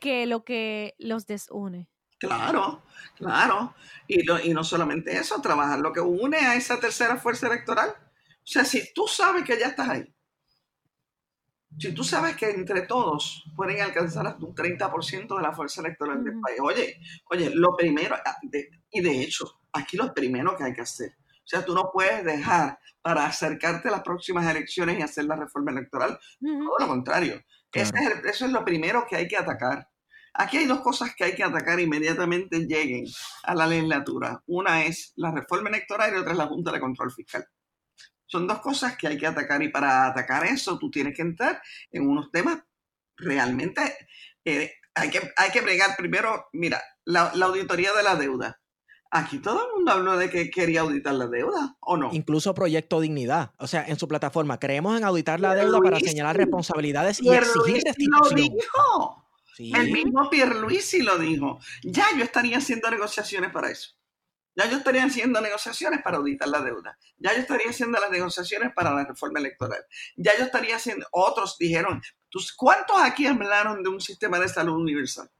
que lo que los desune. Claro, claro. Y, y no solamente eso, trabajar lo que une a esa tercera fuerza electoral. O sea, si tú sabes que ya estás ahí, si tú sabes que entre todos pueden alcanzar hasta un 30% de la fuerza electoral del país, oye, oye, lo primero, ah, y de hecho, aquí lo primero que hay que hacer o sea, tú no puedes dejar para acercarte a las próximas elecciones y hacer la reforma electoral. Todo lo contrario. eso es lo primero que hay que atacar. Aquí hay dos cosas que hay que atacar inmediatamente lleguen a la legislatura. Una es la reforma electoral y otra es la Junta de Control Fiscal. Son dos cosas que hay que atacar y para atacar eso tú tienes que entrar en unos temas realmente... Eh, hay, que, hay que bregar primero, mira, la auditoría de la deuda Aquí todo el mundo habló de que quería auditar la deuda, ¿o no? Incluso Proyecto Dignidad. O sea, en su plataforma, creemos en auditar la deuda para señalar responsabilidades y exigir lo dijo. El mismo Pierluisi lo dijo. Ya yo estaría haciendo negociaciones para eso. Ya yo estaría haciendo negociaciones para auditar la deuda. Ya yo estaría haciendo las negociaciones para la reforma electoral. Ya yo estaría haciendo... Otros dijeron, ¿cuántos aquí hablaron de un sistema de salud universal?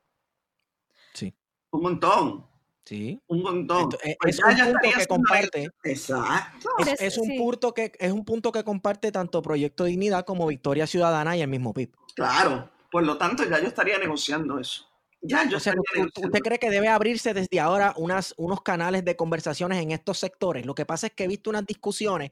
Sí. Un montón. Sí. Un montón. Eh, pues es, un punto que comparte. Exacto. Es, un punto que, es un punto que comparte tanto Proyecto Dignidad como Victoria Ciudadana y el mismo PIB. Claro. Por lo tanto, ya yo estaría negociando eso. Ya yo estaría ¿Usted cree que debe abrirse desde ahora unas, unos canales de conversaciones en estos sectores? Lo que pasa es que he visto unas discusiones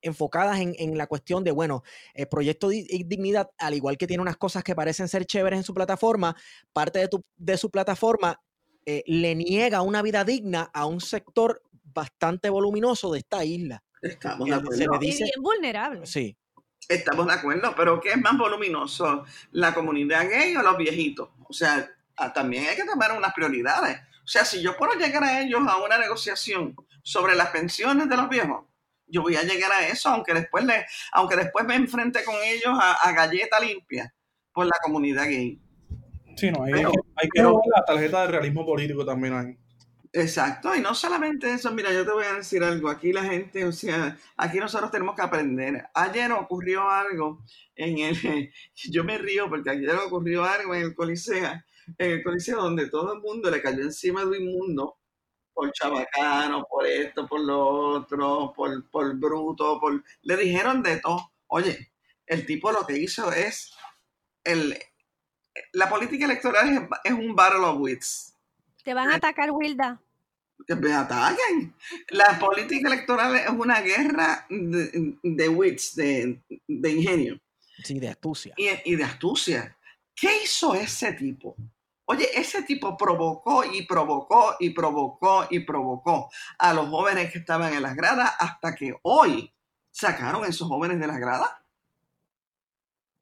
enfocadas en, en la cuestión de, bueno, el Proyecto Dignidad, al igual que tiene unas cosas que parecen ser chéveres en su plataforma, parte de, tu, de su plataforma eh, le niega una vida digna a un sector bastante voluminoso de esta isla. Estamos de acuerdo. y bien vulnerable. Sí. Estamos de acuerdo, pero ¿qué es más voluminoso? ¿La comunidad gay o los viejitos? O sea, ah, también hay que tomar unas prioridades. O sea, si yo puedo llegar a ellos a una negociación sobre las pensiones de los viejos, yo voy a llegar a eso, aunque después, le, aunque después me enfrente con ellos a, a galleta limpia por la comunidad gay. Sí, no, hay, hay que ver la tarjeta de realismo político también ahí. Exacto, y no solamente eso, mira, yo te voy a decir algo, aquí la gente, o sea, aquí nosotros tenemos que aprender. Ayer ocurrió algo en el, yo me río porque ayer ocurrió algo en el Coliseo, en el Coliseo donde todo el mundo le cayó encima de un inmundo por chabacano, por esto, por lo otro, por, por bruto, por... Le dijeron de todo. Oye, el tipo lo que hizo es el, la política electoral es, un battle of wits. Te van a eh, atacar, Wilda. Que me ataquen. La política electoral es una guerra de, wits, de, ingenio. Sí, de astucia. Y, y de astucia. ¿Qué hizo ese tipo? Oye, ese tipo provocó y provocó y provocó y provocó a los jóvenes que estaban en las gradas hasta que hoy sacaron a esos jóvenes de las gradas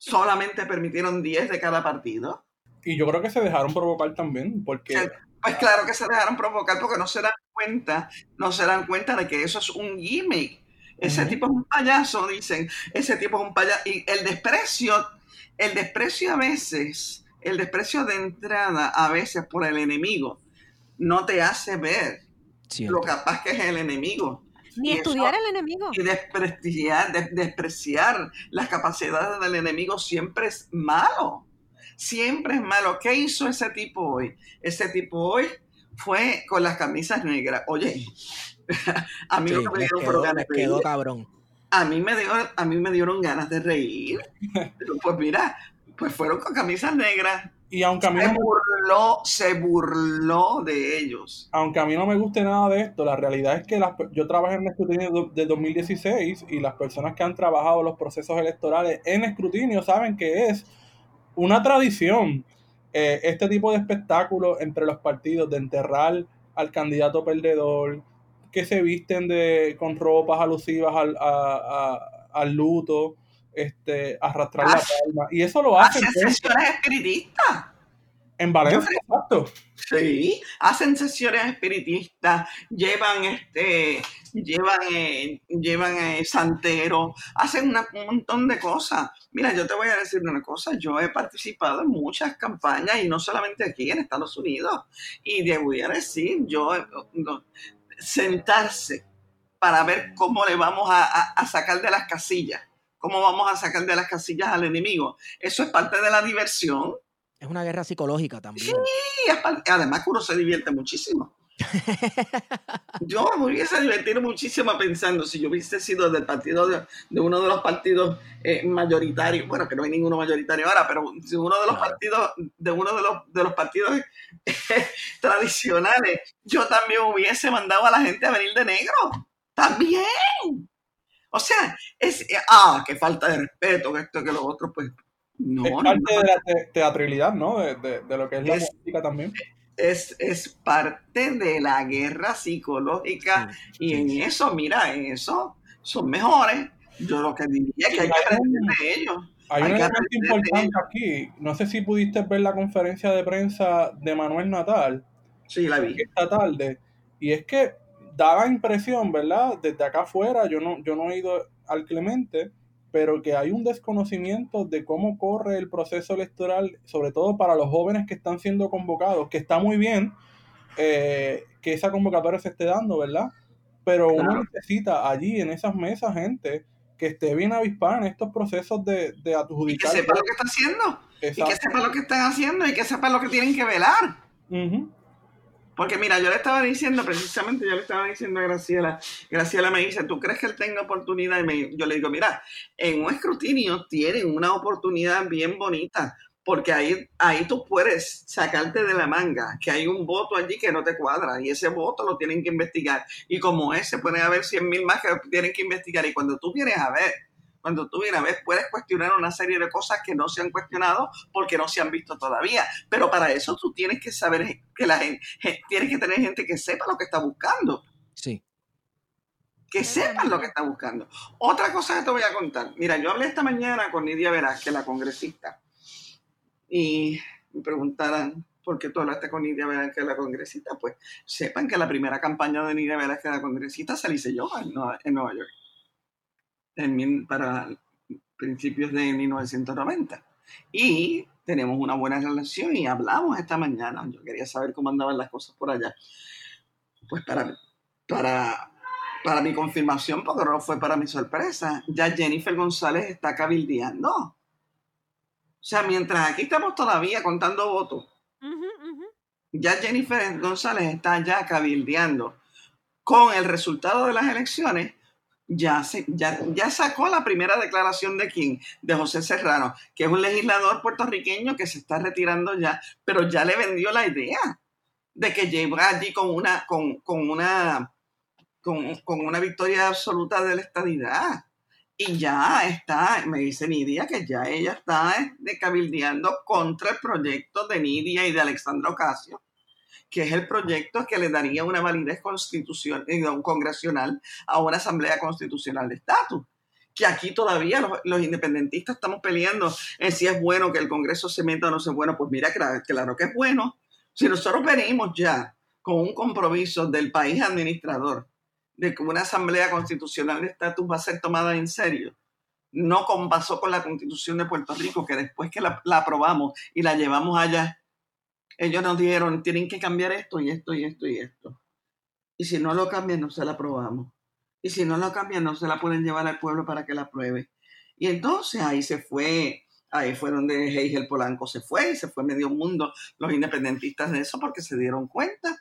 solamente permitieron 10 de cada partido. Y yo creo que se dejaron provocar también, porque... Pues claro que se dejaron provocar porque no se dan cuenta, no se dan cuenta de que eso es un gimmick. Ese tipo es un payaso, dicen. Ese tipo es un payaso. Y el desprecio, el desprecio a veces, el desprecio de entrada a veces por el enemigo, no te hace ver lo capaz que es el enemigo. Ni estudiar el enemigo. Y desprestigiar, despreciar las capacidades del enemigo siempre es malo. Siempre es malo. ¿Qué hizo ese tipo hoy? Ese tipo hoy fue con las camisas negras. Oye, a mí me dieron ganas de reír. cabrón. A mí, me dio, a mí me dieron ganas de reír. pues mira, pues fueron con camisas negras. Y aunque a mí se, burló, se burló de ellos. Aunque a mí no me guste nada de esto, la realidad es que yo trabajé en escrutinio de 2016 y las personas que han trabajado los procesos electorales en escrutinio saben que es una tradición eh, este tipo de espectáculo entre los partidos de enterrar al candidato perdedor, que se visten de, con ropas alusivas al, al luto, este, arrastrar la palma. Y eso lo hacen. Hacen sesiones espiritistas. En Valencia, exacto. Sí, hacen sesiones espiritistas, llevan este, llevan, eh, llevan eh, santero, hacen un montón de cosas. Mira, yo te voy a decir una cosa, yo he participado en muchas campañas y no solamente aquí en Estados Unidos. Y te voy a decir, yo, sentarse para ver cómo le vamos a sacar de las casillas ¿Cómo vamos a sacar de las casillas al enemigo? Eso es parte de la diversión. Es una guerra psicológica también. Sí, además que uno se divierte muchísimo. yo me hubiese divertido muchísimo pensando si yo hubiese sido del partido de, uno de los partidos eh, mayoritarios, bueno, que no hay ninguno mayoritario ahora, pero si uno de los partidos, de uno de los, de los partidos tradicionales, yo también hubiese mandado a la gente a venir de negro. También. O sea, es, eh, ah, qué falta de respeto, que esto, que lo otro, pues no. Es parte de la teatralidad, ¿no? De, lo que es la música también. Es, es, parte de la guerra psicológica y en eso, mira, en eso son mejores. Yo lo que diría es que hay que aprender de ellos. Hay, un elemento importante aquí. No sé si pudiste ver la conferencia de prensa de Manuel Natal. Sí, la vi. Esta tarde. Y es que da la impresión, ¿verdad? Desde acá afuera, yo no, yo no he ido al Clemente, pero que hay un desconocimiento de cómo corre el proceso electoral, sobre todo para los jóvenes que están siendo convocados, que está muy bien eh, que esa convocatoria se esté dando, ¿verdad? Pero uno necesita allí en esas mesas gente que esté bien avispada en estos procesos de, de adjudicar. Y que sepa lo que está haciendo. Y que sepa lo que están haciendo y que sepa lo que tienen que velar. Porque mira, yo le estaba diciendo, precisamente yo le estaba diciendo a Graciela, Graciela me dice, ¿tú crees que él tenga oportunidad? Y yo le digo, mira, en un escrutinio tienen una oportunidad bien bonita, porque ahí, ahí tú puedes sacarte de la manga que hay un voto allí que no te cuadra y ese voto lo tienen que investigar. Y como ese, pueden haber 100 mil más que tienen que investigar. Y cuando tú vienes a ver cuando tú vienes a ver, puedes cuestionar una serie de cosas que no se han cuestionado porque no se han visto todavía. Pero para eso tú tienes que saber que la gente, tienes que tener gente que sepa lo que está buscando. Sí. Que sepan lo que está buscando. Otra cosa que te voy a contar. Mira, yo hablé esta mañana con Nidia Velázquez, la congresista, y me preguntaran por qué tú hablaste con Nidia Velázquez, la congresista. Pues sepan que la primera campaña de Nidia Velázquez, la congresista, se la hice yo en Nueva York para principios de 1990. Y tenemos una buena relación y hablamos esta mañana. Yo quería saber cómo andaban las cosas por allá. Pues para, para, para mi confirmación, porque no fue para mi sorpresa, ya Jennifer González está cabildeando. O sea, mientras aquí estamos todavía contando votos, ya Jennifer González está ya cabildeando con el resultado de las elecciones ya, se, ya, ya sacó la primera declaración de quién, de José Serrano, que es un legislador puertorriqueño que se está retirando ya, pero ya le vendió la idea de que llega allí con una, con, una, con, una victoria absoluta de la estadidad. Y ya está, me dice Nidia que ya ella está cabildeando contra el proyecto de Nidia y de Alexandro Ocasio que es el proyecto que le daría una validez constitucional, eh, congresional a una asamblea constitucional de estatus. Que aquí todavía los, independentistas estamos peleando en si es bueno que el Congreso se meta o no es bueno. Pues mira, claro, claro que es bueno. Si nosotros venimos ya con un compromiso del país administrador de que una asamblea constitucional de estatus va a ser tomada en serio, no pasó con la constitución de Puerto Rico, que después que la aprobamos y la llevamos allá, Ellos nos dijeron, tienen que cambiar esto y esto y esto y esto. Y si no lo cambian, no se la aprobamos. Y si no lo cambian, no se la pueden llevar al pueblo para que la apruebe. Y entonces ahí se fue, ahí fue donde Heigel Polanco se fue y se fue medio mundo los independentistas de eso porque se dieron cuenta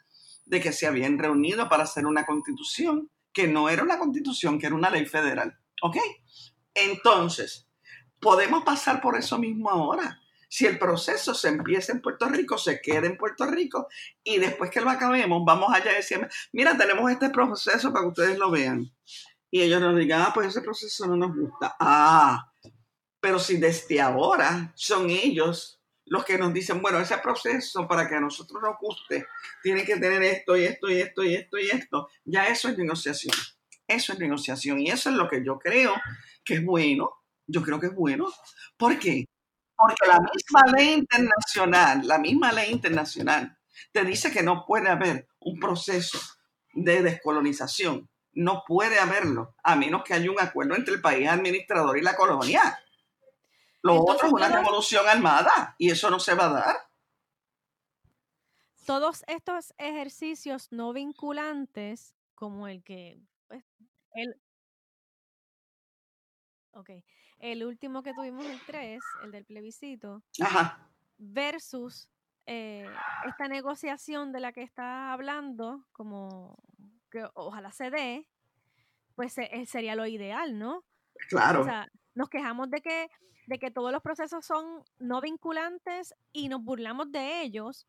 de que se habían reunido para hacer una constitución que no era una constitución, que era una ley federal. ¿Ok? Entonces, podemos pasar por eso mismo ahora. Si el proceso se empieza en Puerto Rico, se queda en Puerto Rico y después que lo acabemos, vamos allá y decimos, mira, tenemos este proceso para que ustedes lo vean. Y ellos nos digan, ah, pues ese proceso no nos gusta. Ah, pero si desde ahora son ellos los que nos dicen, bueno, ese proceso para que a nosotros nos guste, tiene que tener esto y esto y esto y esto y esto, ya eso es negociación. Eso es negociación y eso es lo que yo creo que es bueno. Yo creo que es bueno. ¿Por qué? Porque la misma ley internacional, la misma ley internacional, te dice que no puede haber un proceso de descolonización. No puede haberlo, a menos que haya un acuerdo entre el país administrador y la colonia. Lo otro es una revolución armada y eso no se va a dar. Todos estos ejercicios no vinculantes, como el que pues, el, Ok. El último que tuvimos, el 3, el del plebiscito, versus eh, esta negociación de la que está hablando, como que ojalá se dé, pues eh, sería lo ideal, ¿no? Claro. O sea, nos quejamos de que, de que todos los procesos son no vinculantes y nos burlamos de ellos,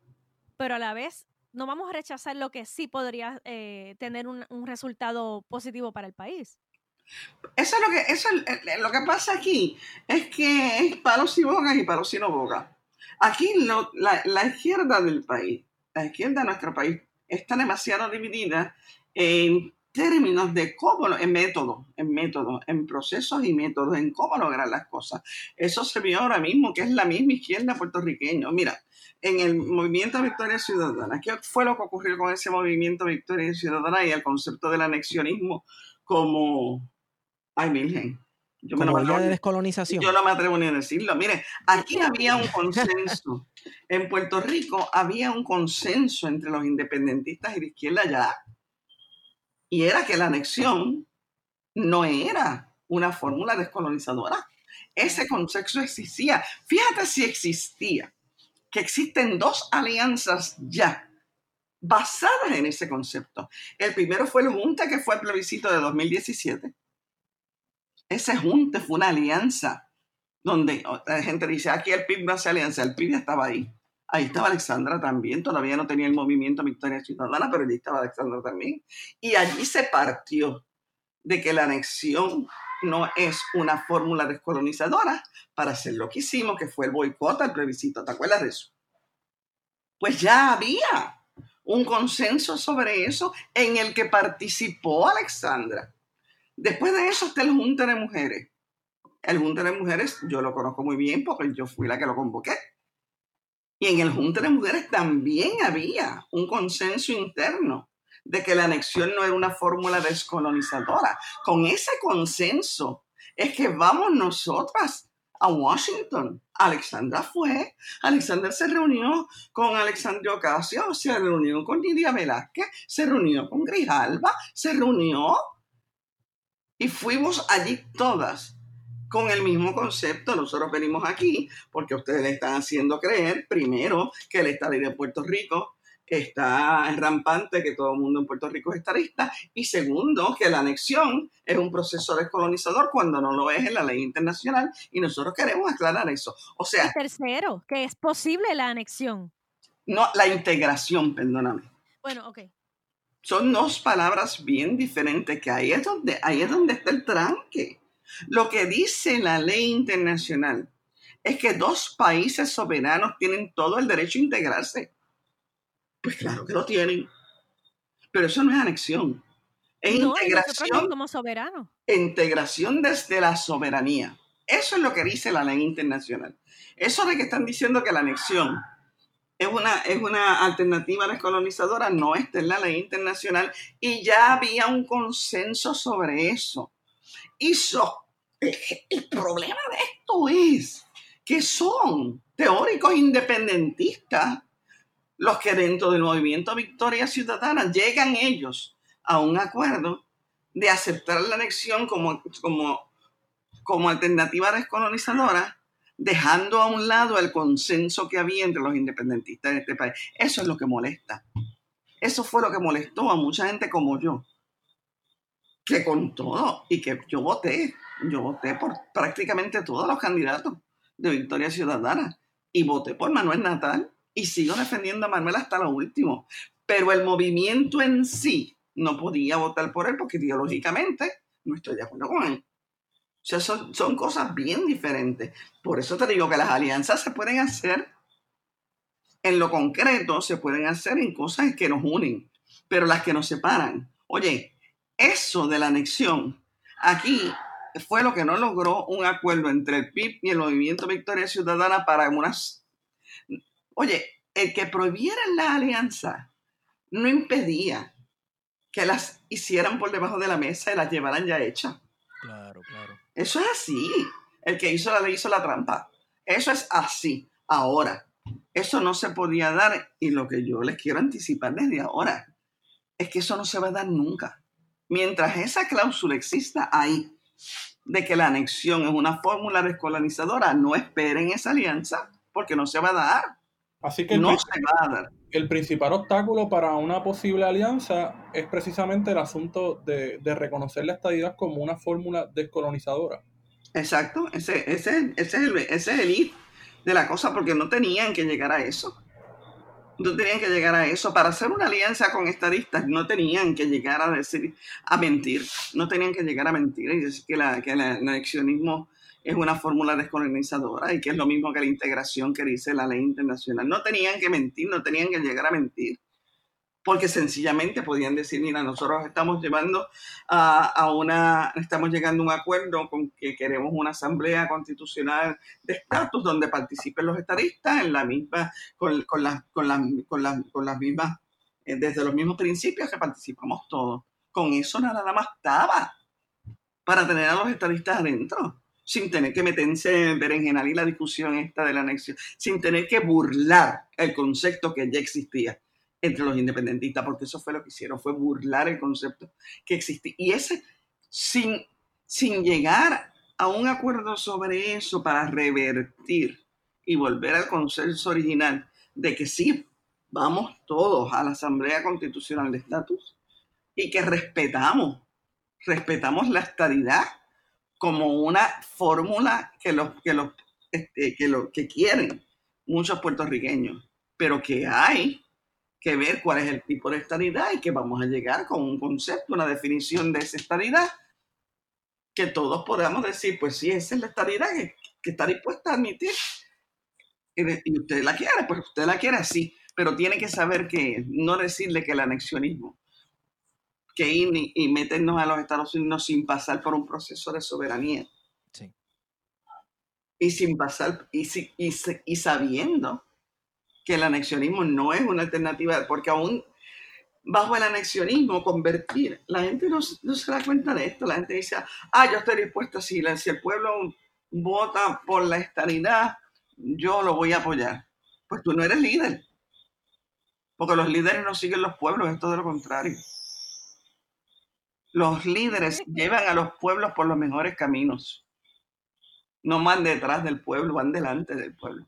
pero a la vez no vamos a rechazar lo que sí podría eh, tener un, un resultado positivo para el país. Eso es lo que, eso es, lo que pasa aquí, es que es palos y bogas y palos y no bogas. Aquí la, la, izquierda del país, la izquierda de nuestro país, está demasiado dividida en términos de cómo, en métodos, en métodos, en procesos y métodos, en cómo lograr las cosas. Eso se vio ahora mismo, que es la misma izquierda puertorriqueña. Mira, en el movimiento Victoria Ciudadana, ¿qué fue lo que ocurrió con ese movimiento Victoria Ciudadana y el concepto del anexionismo como Ay, Virgen. Yo me de descolonización. Yo no me atrevo ni a decirlo. Mire, aquí había un consenso. en Puerto Rico había un consenso entre los independentistas y la izquierda ya. Y era que la anexión no era una fórmula descolonizadora. Ese consenso existía. Fíjate si existía, que existen dos alianzas ya basadas en ese concepto. El primero fue el Junta, que fue el plebiscito de 2017 ese junte fue una alianza donde la gente dice, aquí el PIB no hace alianza, el PIB estaba ahí. Ahí estaba Alexandra también, todavía no tenía el movimiento Victoria Ciudadana, pero allí estaba Alexandra también. Y allí se partió de que la anexión no es una fórmula descolonizadora para hacer lo que hicimos, que fue el boicot al plebiscito. ¿Te acuerdas de eso? Pues ya había un consenso sobre eso en el que participó Alexandra. Después de eso está el Junta de Mujeres. El Junta de Mujeres yo lo conozco muy bien porque yo fui la que lo convoqué. Y en el Junta de Mujeres también había un consenso interno de que la anexión no era una fórmula descolonizadora. Con ese consenso es que vamos nosotras a Washington. Alexandra fue, Alexandra se reunió con Alexandria Ocasio, se reunió con Lidia Velázquez, se reunió con Grijalba, se reunió y fuimos allí todas con el mismo concepto. Nosotros venimos aquí porque ustedes le están haciendo creer, primero, que el Estado de Puerto Rico está rampante, que todo el mundo en Puerto Rico es estadista, y segundo, que la anexión es un proceso descolonizador cuando no lo es en la ley internacional, y nosotros queremos aclarar eso. O sea... tercero, que es posible la anexión. No, la integración, perdóname. Bueno, ok son dos palabras bien diferentes, que ahí es donde, ahí es donde está el tranque. Lo que dice la ley internacional es que dos países soberanos tienen todo el derecho a integrarse. Pues claro que lo tienen. Pero eso no es anexión. Es integración. como soberanos. Integración desde la soberanía. Eso es lo que dice la ley internacional. Eso de que están diciendo que la anexión es una, es una alternativa descolonizadora, no está en la ley internacional y ya había un consenso sobre eso. Y el problema de esto es que son teóricos independentistas los que dentro del movimiento Victoria Ciudadana llegan ellos a un acuerdo de aceptar la anexión como, como, como alternativa descolonizadora, dejando a un lado el consenso que había entre los independentistas de este país. Eso es lo que molesta. Eso fue lo que molestó a mucha gente como yo, que con todo, y que yo voté, yo voté por prácticamente todos los candidatos de Victoria Ciudadana, y voté por Manuel Natal, y sigo defendiendo a Manuel hasta lo último. Pero el movimiento en sí no podía votar por él porque ideológicamente no estoy de acuerdo con él. O sea, son, son cosas bien diferentes. Por eso te digo que las alianzas se pueden hacer en lo concreto, se pueden hacer en cosas que nos unen, pero las que nos separan. Oye, eso de la anexión, aquí fue lo que no logró un acuerdo entre el PIB y el Movimiento Victoria Ciudadana para unas Oye, el que prohibieran la alianza no impedía que las hicieran por debajo de la mesa y las llevaran ya hechas. Claro, claro. Eso es así. El que hizo la ley hizo la trampa. Eso es así. Ahora, eso no se podía dar y lo que yo les quiero anticipar desde ahora es que eso no se va a dar nunca. Mientras esa cláusula exista ahí, de que la anexión es una fórmula descolonizadora, no esperen esa alianza porque no se va a dar. Así que el, el principal obstáculo para una posible alianza es precisamente el asunto de, reconocer la estadidad como una fórmula descolonizadora. Exacto, ese, ese, ese, es el, ese es el de la cosa, porque no tenían que llegar a eso. No tenían que llegar a eso. Para hacer una alianza con estadistas, no tenían que llegar a decir, a mentir. No tenían que llegar a mentir y decir que, la, que el anexionismo es una fórmula descolonizadora y que es lo mismo que la integración que dice la ley internacional. No tenían que mentir, no tenían que llegar a mentir, porque sencillamente podían decir, mira, nosotros estamos llevando a, una, estamos llegando a un acuerdo con que queremos una asamblea constitucional de estatus donde participen los estadistas en la misma, con, con, las, con, con, con las mismas, eh, desde los mismos principios que participamos todos. Con eso nada más estaba para tener a los estadistas adentro sin tener que meterse en berenjenal y la discusión esta de la anexión, sin tener que burlar el concepto que ya existía entre los independentistas, porque eso fue lo que hicieron, fue burlar el concepto que existía. Y ese, sin, sin llegar a un acuerdo sobre eso para revertir y volver al consenso original de que sí, vamos todos a la Asamblea Constitucional de Estatus y que respetamos, respetamos la estabilidad como una fórmula que los, que los, este, que, lo, que quieren muchos puertorriqueños, pero que hay que ver cuál es el tipo de estabilidad y que vamos a llegar con un concepto, una definición de esa estabilidad, que todos podamos decir, pues sí, esa es la estabilidad que, que está dispuesta a admitir. Y, usted la quiere, pues usted la quiere así, pero tiene que saber que no decirle que el anexionismo que ir y meternos a los Estados Unidos sin pasar por un proceso de soberanía. Sí. Y sin pasar, y, y, y sabiendo que el anexionismo no es una alternativa, porque aún bajo el anexionismo, convertir, la gente no, se da cuenta de esto, la gente dice, ah, yo estoy dispuesto, si, si el pueblo vota por la estabilidad, yo lo voy a apoyar. Pues tú no eres líder, porque los líderes no siguen los pueblos, es todo lo contrario. Los líderes llevan a los pueblos por los mejores caminos. No van detrás del pueblo, van delante del pueblo.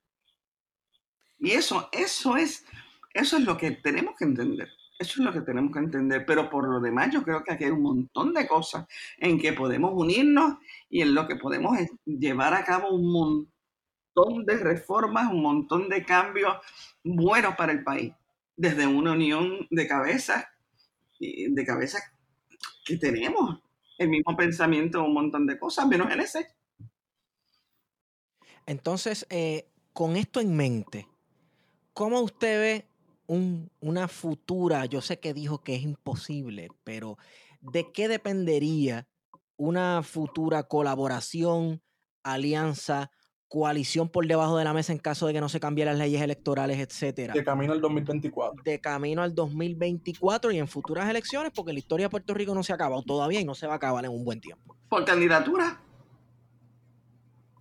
Y eso, eso es, eso es lo que tenemos que entender. Eso es lo que tenemos que entender. Pero por lo demás, yo creo que aquí hay un montón de cosas en que podemos unirnos y en lo que podemos llevar a cabo un montón de reformas, un montón de cambios buenos para el país. Desde una unión de cabezas, de cabezas que tenemos el mismo pensamiento un montón de cosas, menos en ese. Entonces, eh, con esto en mente, ¿cómo usted ve una futura, yo sé que dijo que es imposible, pero ¿de qué dependería una futura colaboración, alianza coalición por debajo de la mesa en caso de que no se cambien las leyes electorales, etcétera. De camino al 2024. De camino al 2024 y en futuras elecciones, porque la historia de Puerto Rico no se ha acabado todavía y no se va a acabar en un buen tiempo. Por candidatura.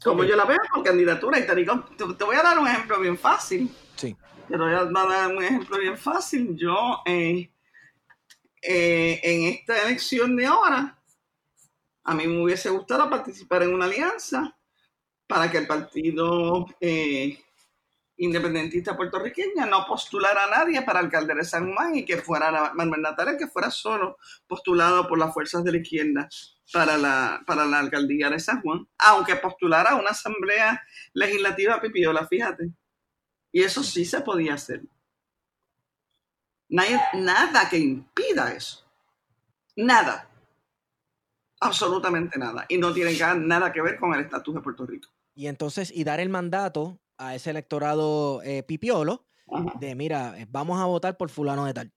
Como yo la veo con candidatura, y te digo, te, voy a dar un ejemplo bien fácil. Sí. Te voy a dar un ejemplo bien fácil. Yo, eh, eh, en esta elección de ahora, a mí me hubiese gustado participar en una alianza para que el partido eh, independentista puertorriqueña no postulara a nadie para alcalde de San Juan y que fuera Manuel Natales, que fuera solo postulado por las fuerzas de la izquierda para la, para la alcaldía de San Juan, aunque postulara una asamblea legislativa pipiola, fíjate. Y eso sí se podía hacer. nada que impida eso. Nada. Absolutamente nada. Y no tiene nada que ver con el estatus de Puerto Rico. Y entonces, y dar el mandato a ese electorado eh, pipiolo de, mira, eh, vamos a votar por fulano de tal.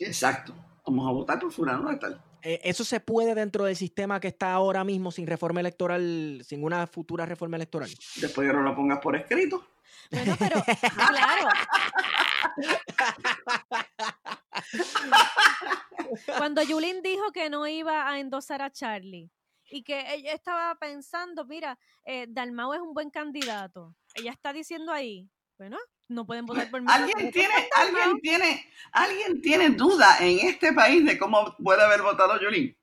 Exacto. Vamos a votar por fulano de tal. Eh, ¿Eso se puede dentro del sistema que está ahora mismo sin reforma electoral, sin una futura reforma electoral? Después que no lo pongas por escrito. Bueno, pero claro. Cuando Yulín dijo que no iba a endosar a Charlie y que ella estaba pensando, mira, eh, Dalmau es un buen candidato. Ella está diciendo ahí, bueno, no pueden votar por mí. ¿Alguien tiene, alguien tiene, alguien tiene duda en este país de cómo puede haber votado Yulín?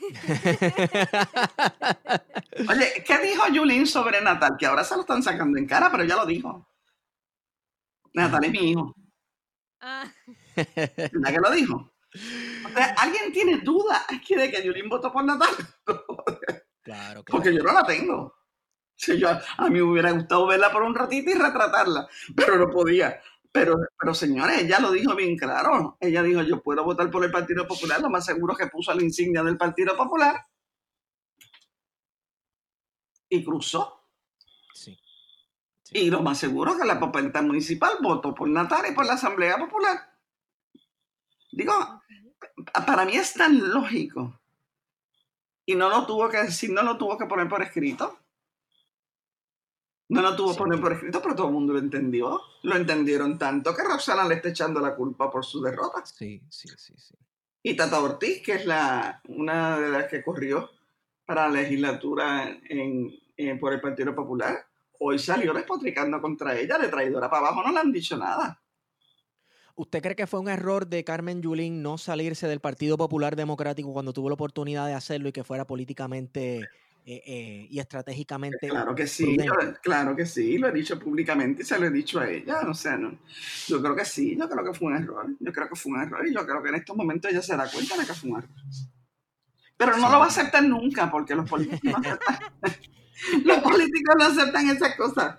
Oye, ¿qué dijo Yulín sobre Natal? Que ahora se lo están sacando en cara, pero ya lo dijo. Natal es mi hijo. Ah. ¿Verdad que lo dijo? ¿Alguien tiene duda aquí de que Yulín votó por Natal? claro, Porque yo no la tengo. yo, a mí me hubiera gustado verla por un ratito y retratarla, pero no podía. Pero, pero señores, ella lo dijo bien claro. Ella dijo, yo puedo votar por el Partido Popular, lo más seguro que puso la insignia del Partido Popular. Y cruzó. Sí. Y lo más seguro que la papeleta municipal votó por Natal y por la Asamblea Popular. Digo, para mí es tan lógico. Y no lo tuvo que decir, no lo tuvo que poner por escrito. No lo tuvo que poner por escrito, pero todo el mundo lo entendió. Lo entendieron tanto que Roxana le está echando la culpa por su derrota. Sí, sí, sí, sí. Y Tata Ortiz, que es la, una de las que corrió para la legislatura en, por el Partido Popular, hoy salió despotricando contra ella, de traidora para abajo, no le han dicho nada. ¿Usted cree que fue un error de Carmen Yulín no salirse del Partido Popular Democrático cuando tuvo la oportunidad de hacerlo y que fuera políticamente eh, eh, y estratégicamente? Claro que sí, claro que sí, lo he dicho públicamente y se lo he dicho a ella. O sea, no, yo creo que sí, yo creo que fue un error. Yo creo que fue un error y yo creo que en estos momentos ella se da cuenta de que fue un error. Pero no lo va a aceptar nunca porque los políticos no aceptan. los políticos no aceptan esas cosas.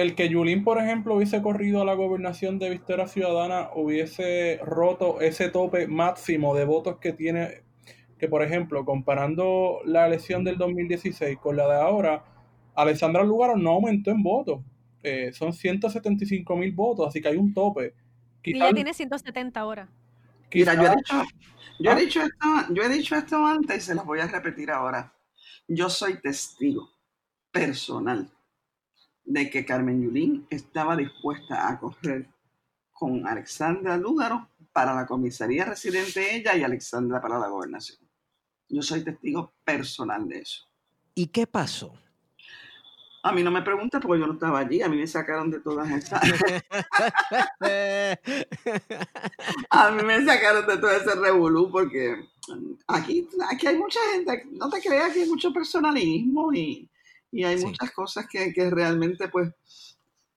El que Yulín, por ejemplo, hubiese corrido a la gobernación de Victoria Ciudadana, hubiese roto ese tope máximo de votos que tiene, que por ejemplo, comparando la elección del 2016 con la de ahora, Alessandra Lugaro no aumentó en votos. Eh, son 175 mil votos, así que hay un tope. y ella tiene 170 ahora. Mira, yo he, dicho, yo, he ¿Ah? dicho esto, yo he dicho esto antes y se los voy a repetir ahora. Yo soy testigo personal de que Carmen Yulín estaba dispuesta a correr con Alexandra Lúgaro para la comisaría residente ella y Alexandra para la gobernación. Yo soy testigo personal de eso. ¿Y qué pasó? A mí no me pregunta porque yo no estaba allí, a mí me sacaron de todas esas. a mí me sacaron de todo ese revolú porque aquí, aquí hay mucha gente, no te creas que hay mucho personalismo y, y hay muchas cosas que, que, realmente, pues,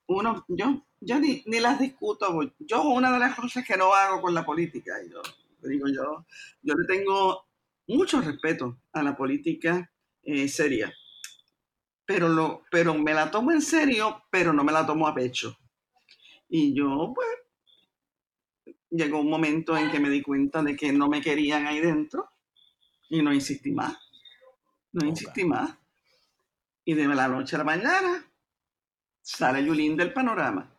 uno, yo, yo ni, ni, las discuto. Yo una de las cosas que no hago con la política, y yo digo yo, yo le tengo mucho respeto a la política eh, seria, pero, lo, pero me la tomo en serio, pero no me la tomo a pecho. Y yo, pues, llegó un momento en que me di cuenta de que no me querían ahí dentro y no insistí más. No insistí más. Y de la noche a la mañana sale Yulín del panorama.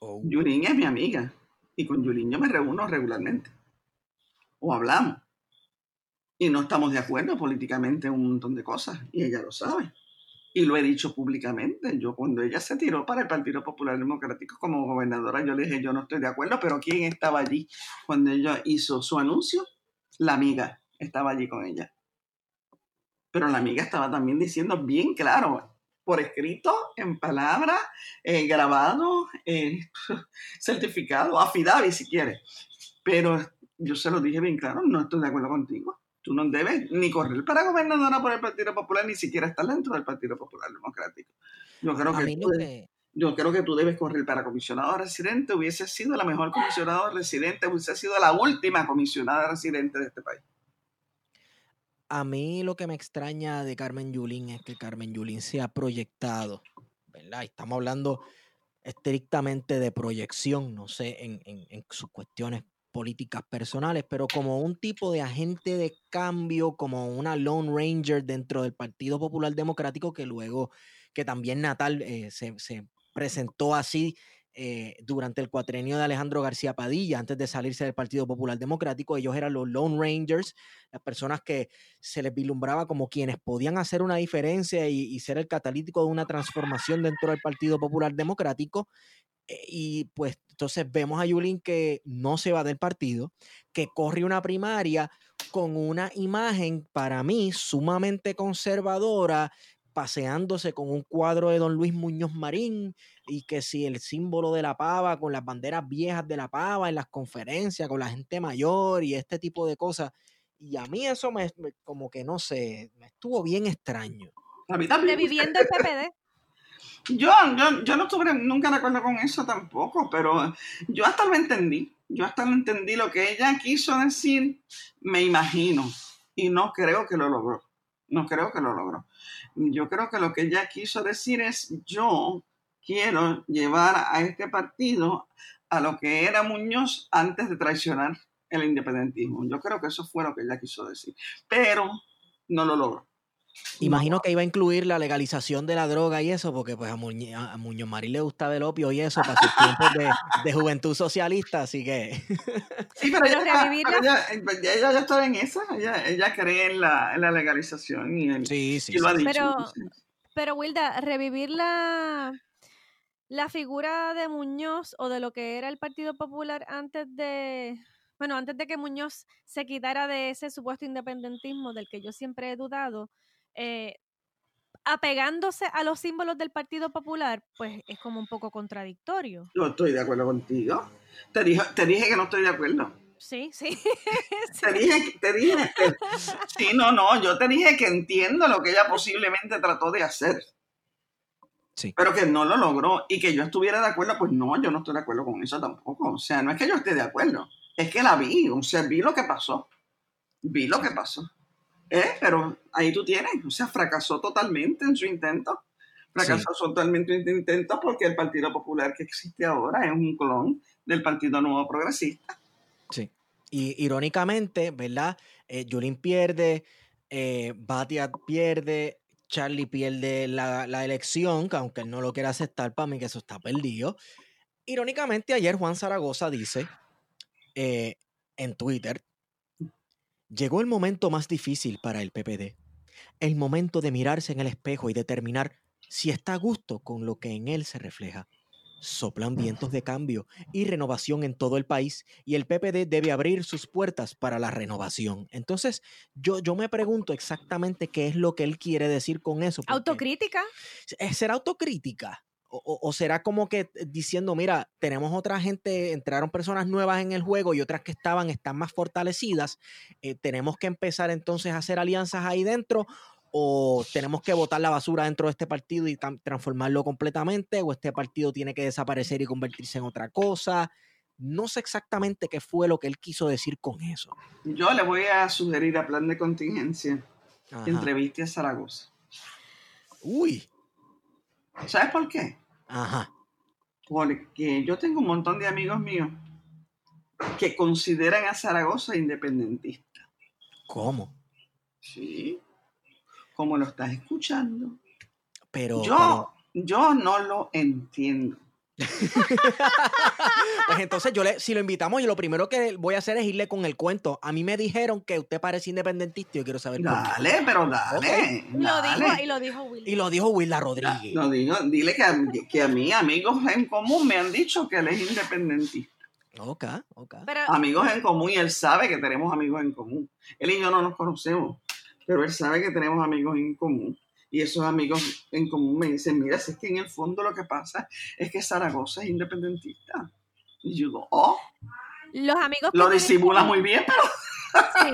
Oh. Yulín es mi amiga. Y con Yulín yo me reúno regularmente. O hablamos. Y no estamos de acuerdo políticamente en un montón de cosas. Y ella lo sabe. Y lo he dicho públicamente. Yo cuando ella se tiró para el Partido Popular Democrático como gobernadora, yo le dije, yo no estoy de acuerdo, pero ¿quién estaba allí cuando ella hizo su anuncio? La amiga estaba allí con ella. Pero la amiga estaba también diciendo bien claro, por escrito, en palabra, eh, grabado, eh, certificado, affidavit si quiere. Pero yo se lo dije bien claro, no estoy de acuerdo contigo. Tú no debes ni correr para gobernadora por el Partido Popular, ni siquiera estar dentro del Partido Popular Democrático. Yo creo que, tú, yo creo que tú debes correr para comisionado residente. Hubiese sido la mejor comisionada residente, hubiese sido la última comisionada residente de este país. A mí lo que me extraña de Carmen Yulín es que Carmen Yulín se ha proyectado, ¿verdad? Estamos hablando estrictamente de proyección, no sé, en, en sus cuestiones políticas personales, pero como un tipo de agente de cambio, como una Lone Ranger dentro del Partido Popular Democrático, que luego, que también Natal eh, se, presentó así eh, durante el cuatrenio de Alejandro García Padilla, antes de salirse del Partido Popular Democrático, ellos eran los Lone Rangers, las personas que se les vislumbraba como quienes podían hacer una diferencia y, ser el catalítico de una transformación dentro del Partido Popular Democrático. Eh, y pues entonces vemos a Yulín que no se va del partido, que corre una primaria con una imagen para mí sumamente conservadora, paseándose con un cuadro de don Luis Muñoz Marín y que si el símbolo de la pava con las banderas viejas de la pava en las conferencias con la gente mayor y este tipo de cosas. Y a mí eso me, como que no sé, me estuvo bien extraño. A mí también. Reviviendo el PPD. Yo, yo, yo no estuve nunca de acuerdo con eso tampoco, pero yo hasta lo entendí. Yo hasta lo entendí. Lo que ella quiso decir, me imagino. Y no creo que lo logró. No creo que lo logró. Yo creo que lo que ella quiso decir es, yo quiero llevar a este partido a lo que era Muñoz antes de traicionar el independentismo. Yo creo que eso fue lo que ella quiso decir. Pero no lo logró. Imagino que iba a incluir la legalización de la droga y eso, porque pues a, Muñoz Marín le gustaba el opio y eso para sus tiempos de, juventud socialista, así que... Sí, pero, ella, pues, ella, ya está en esa, ella, cree en la, legalización y, sí, sí, lo ha dicho. Pero, pero Wilda, revivir la, la figura de Muñoz o de lo que era el Partido Popular antes de, bueno, antes de que Muñoz se quitara de ese supuesto independentismo del que yo siempre he dudado, eh, apegándose a los símbolos del Partido Popular, pues es como un poco contradictorio. No estoy de acuerdo contigo. Te dije, te dije que no estoy de acuerdo. Sí, sí. Te dije, te dije, sí, no, no, yo te dije que entiendo lo que ella posiblemente trató de hacer. Sí. Pero que no lo logró y que yo estuviera de acuerdo, pues no, yo no estoy de acuerdo con eso tampoco. O sea, no es que yo esté de acuerdo, es que la vi, o sea, vi lo que pasó. Vi lo que pasó. ¿Eh? Pero ahí tú tienes, o sea, fracasó totalmente en su intento. Fracasó totalmente en su intento porque el Partido Popular que existe ahora es un clon del Partido Nuevo Progresista. Sí. Y irónicamente, ¿verdad? Eh, Yulín pierde, eh, Batia pierde, Charlie pierde la, la, elección, que aunque él no lo quiera aceptar, para mí que eso está perdido. Irónicamente, ayer Juan Zaragoza dice eh, en Twitter, Llegó el momento más difícil para el PPD, el momento de mirarse en el espejo y determinar si está a gusto con lo que en él se refleja. Soplan vientos de cambio y renovación en todo el país y el PPD debe abrir sus puertas para la renovación. Entonces, yo, yo me pregunto exactamente qué es lo que él quiere decir con eso. ¿Autocrítica? ¿Ser autocrítica? O, será como que diciendo, mira, tenemos otra gente, entraron personas nuevas en el juego y otras que estaban, están más fortalecidas, eh, tenemos que empezar entonces a hacer alianzas ahí dentro o tenemos que botar la basura dentro de este partido y transformarlo completamente o este partido tiene que desaparecer y convertirse en otra cosa. No sé exactamente qué fue lo que él quiso decir con eso. Yo le voy a sugerir a plan de contingencia que entreviste a Zaragoza. Uy. ¿Sabes por qué? Ajá. Porque yo tengo un montón de amigos míos que consideran a Zaragoza independentista. ¿Cómo? Sí. Como lo estás escuchando. Pero yo, yo no lo entiendo. pues entonces yo le, si lo invitamos, yo lo primero que voy a hacer es irle con el cuento. A mí me dijeron que usted parece independentista y yo quiero saber Dale, pero dale, Lo dijo, y lo dijo Will. Y lo dijo Willa Rodríguez. No, digo, dile que a, que a mí amigos en común me han dicho que él es independentista. Ok, ok. amigos en común y él sabe que tenemos amigos en común. Él y yo no nos conocemos, pero él sabe que tenemos amigos en común. Y esos amigos en común me dicen, mira, si es que en el fondo lo que pasa es que Zaragoza es independentista. Y yo digo, oh, Los amigos lo disimula común- muy bien, pero Sí,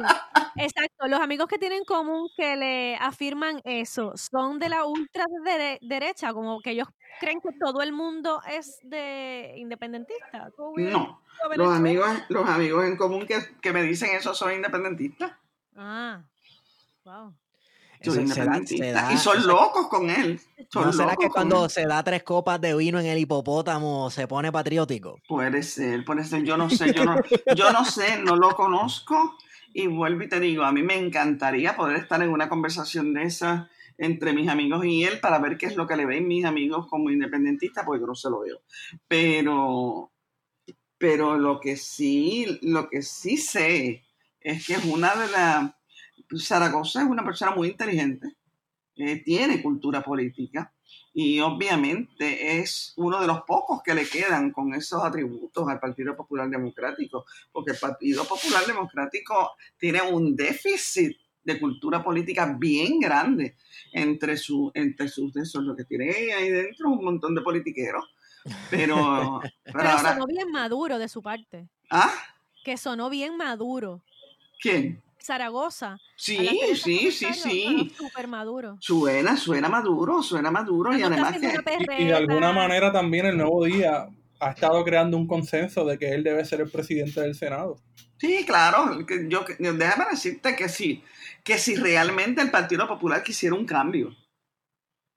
exacto. Los amigos que tienen en común que le afirman eso son de la ultraderecha, como que ellos creen que todo el mundo es de independentista. ¿Cómo voy a- no. Los amigos, los amigos en común que, que me dicen eso son independentistas. Ah, wow. Son Eso se da- independentistas. se da- y son locos con él. Son ¿No será locos que cuando él. se da tres copas de vino en el hipopótamo se pone patriótico? Puede ser, puede ser. Yo no sé, yo no, yo no sé, no lo conozco. Y vuelvo y te digo, a mí me encantaría poder estar en una conversación de esa entre mis amigos y él para ver qué es lo que le ven mis amigos como independentistas, porque yo no se lo veo. Pero, pero lo que sí, lo que sí sé es que es una de las. Zaragoza es una persona muy inteligente, eh, tiene cultura política y obviamente es uno de los pocos que le quedan con esos atributos al Partido Popular Democrático, porque el Partido Popular Democrático tiene un déficit de cultura política bien grande entre, su, entre sus de esos, lo que tiene ahí dentro un montón de politiqueros. Pero, pero Pero ahora, sonó bien maduro de su parte. ¿ah? Que sonó bien maduro. ¿Quién? Zaragoza. Sí, sí, sí, sí. Súper maduro. Suena, suena maduro, suena maduro y además que... Y, y de alguna manera también el nuevo día ha estado creando un consenso de que él debe ser el presidente del Senado. Sí, claro. que Yo, déjame decirte que sí, que si realmente el Partido Popular quisiera un cambio,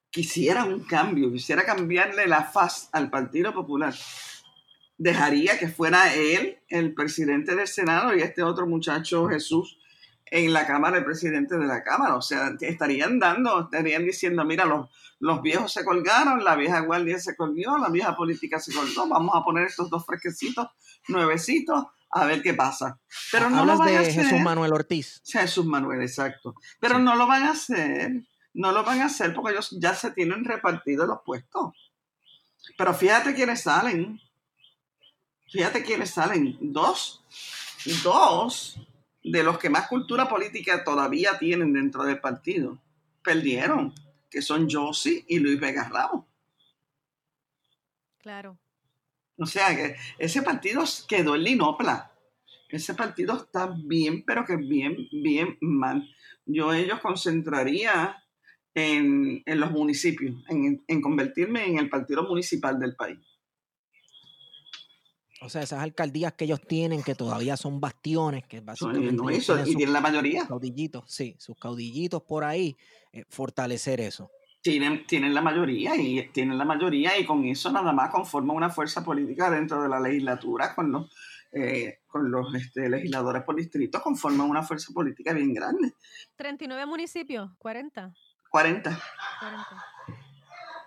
quisiera un cambio, quisiera cambiarle la faz al Partido Popular, dejaría que fuera él el presidente del Senado y este otro muchacho Jesús en la Cámara el presidente de la Cámara. O sea, estarían dando, estarían diciendo, mira, los, los viejos se colgaron, la vieja guardia se colgó, la vieja política se colgó, vamos a poner estos dos fresquecitos, nuevecitos, a ver qué pasa. Pero no lo Hablas van a de hacer. Jesús Manuel Ortiz. Jesús Manuel, exacto. Pero Sí. no lo van a hacer. No lo van a hacer porque ellos ya se tienen repartidos los puestos. Pero fíjate quiénes salen. Fíjate quiénes salen. Dos. Dos de los que más cultura política todavía tienen dentro del partido. Perdieron. Que son Josie y Luis Vega Ramos. Claro. O sea que ese partido quedó en Linopla. Ese partido está bien, pero que bien, bien mal. Yo ellos concentraría en, en los municipios, en, en convertirme en el partido municipal del país. O sea, esas alcaldías que ellos tienen, que todavía son bastiones, que No, básicamente no, eso, tienen y sus tienen la mayoría. caudillitos, sí, sus caudillitos por ahí, eh, fortalecer eso. Tienen, tienen la mayoría y tienen la mayoría y con eso nada más conforman una fuerza política dentro de la legislatura con los, eh, con los este, legisladores por distrito, conforman una fuerza política bien grande. 39 municipios, 40. 40. 40.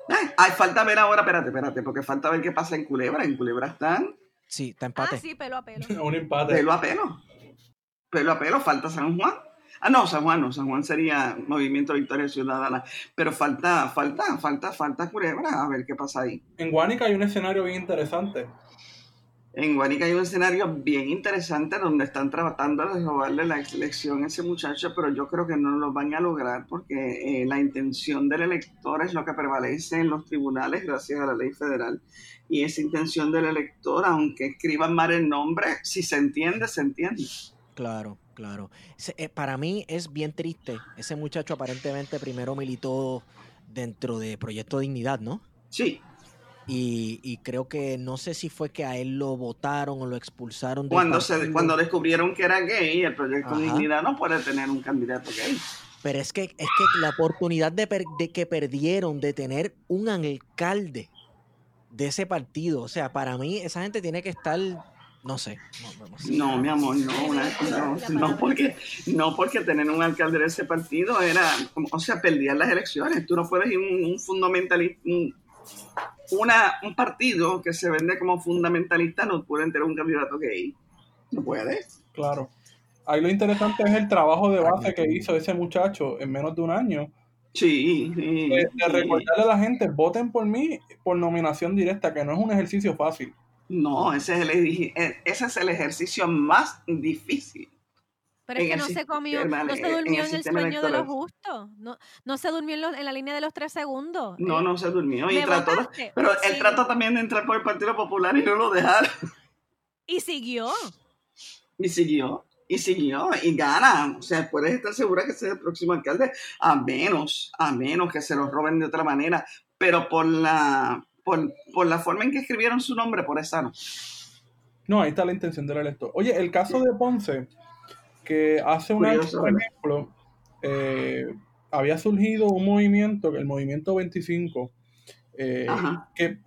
Ay, ay, falta ver ahora, espérate, espérate, porque falta ver qué pasa en Culebra. En Culebra están Sí, está Ah, empate. sí, pelo a pelo. Un empate. pelo a pelo. Pelo a pelo, falta San Juan. Ah, no, San Juan no, San Juan sería Movimiento Victoria Ciudadana. Pero falta, falta, falta, falta Culebra, a ver qué pasa ahí. En Guánica hay un escenario bien interesante. En Guanica hay un escenario bien interesante donde están tratando de robarle la elección a ese muchacho, pero yo creo que no lo van a lograr porque eh, la intención del elector es lo que prevalece en los tribunales gracias a la ley federal. Y esa intención del elector, aunque escriban mal el nombre, si se entiende, se entiende. Claro, claro. Eh, para mí es bien triste. Ese muchacho aparentemente primero militó dentro de Proyecto Dignidad, ¿no? Sí, Y, y creo que no sé si fue que a él lo votaron o lo expulsaron. cuando, se, cuando descubrieron que era gay, el proyecto Ajá. Dignidad no puede tener un candidato gay. Pero es que, es que la oportunidad de, per- de que perdieron de tener un alcalde de ese partido, o sea, para mí esa gente tiene que estar, no sé. No, no sé. No, mi amor, no, una- no, no, porque, no porque tener un alcalde de ese partido era, o sea, perdían las elecciones. Tú no puedes ir un, un fundamentalista, un, una, un partido que se vende como fundamentalista no pueden tener un candidato gay. No puede. Claro. Ahí lo interesante es el trabajo de base que hizo ese muchacho en menos de un año. Sí, sí, De, de sí. recordarle a la gente, voten por mí por nominación directa, que no es un ejercicio fácil. No, ese es, el, ese es el ejercicio más difícil. Pero es que no se comió, no se durmió en el, sueño de los justos. No, no se durmió en, la línea de los tres segundos. No, no se durmió. Y trató, pero él trata también de entrar por el Partido Popular y no lo dejaron. Y siguió. Y siguió. Y siguió. Y gana. O sea, puedes estar segura que sea el próximo alcalde. A menos, a menos que se lo roben de otra manera. Pero por la, por, por la forma en que escribieron su nombre, por esa no. No, ahí está la intención del elector. Oye, el caso de Ponce que hace un año, por ejemplo, eh, había surgido un movimiento, el movimiento 25, eh,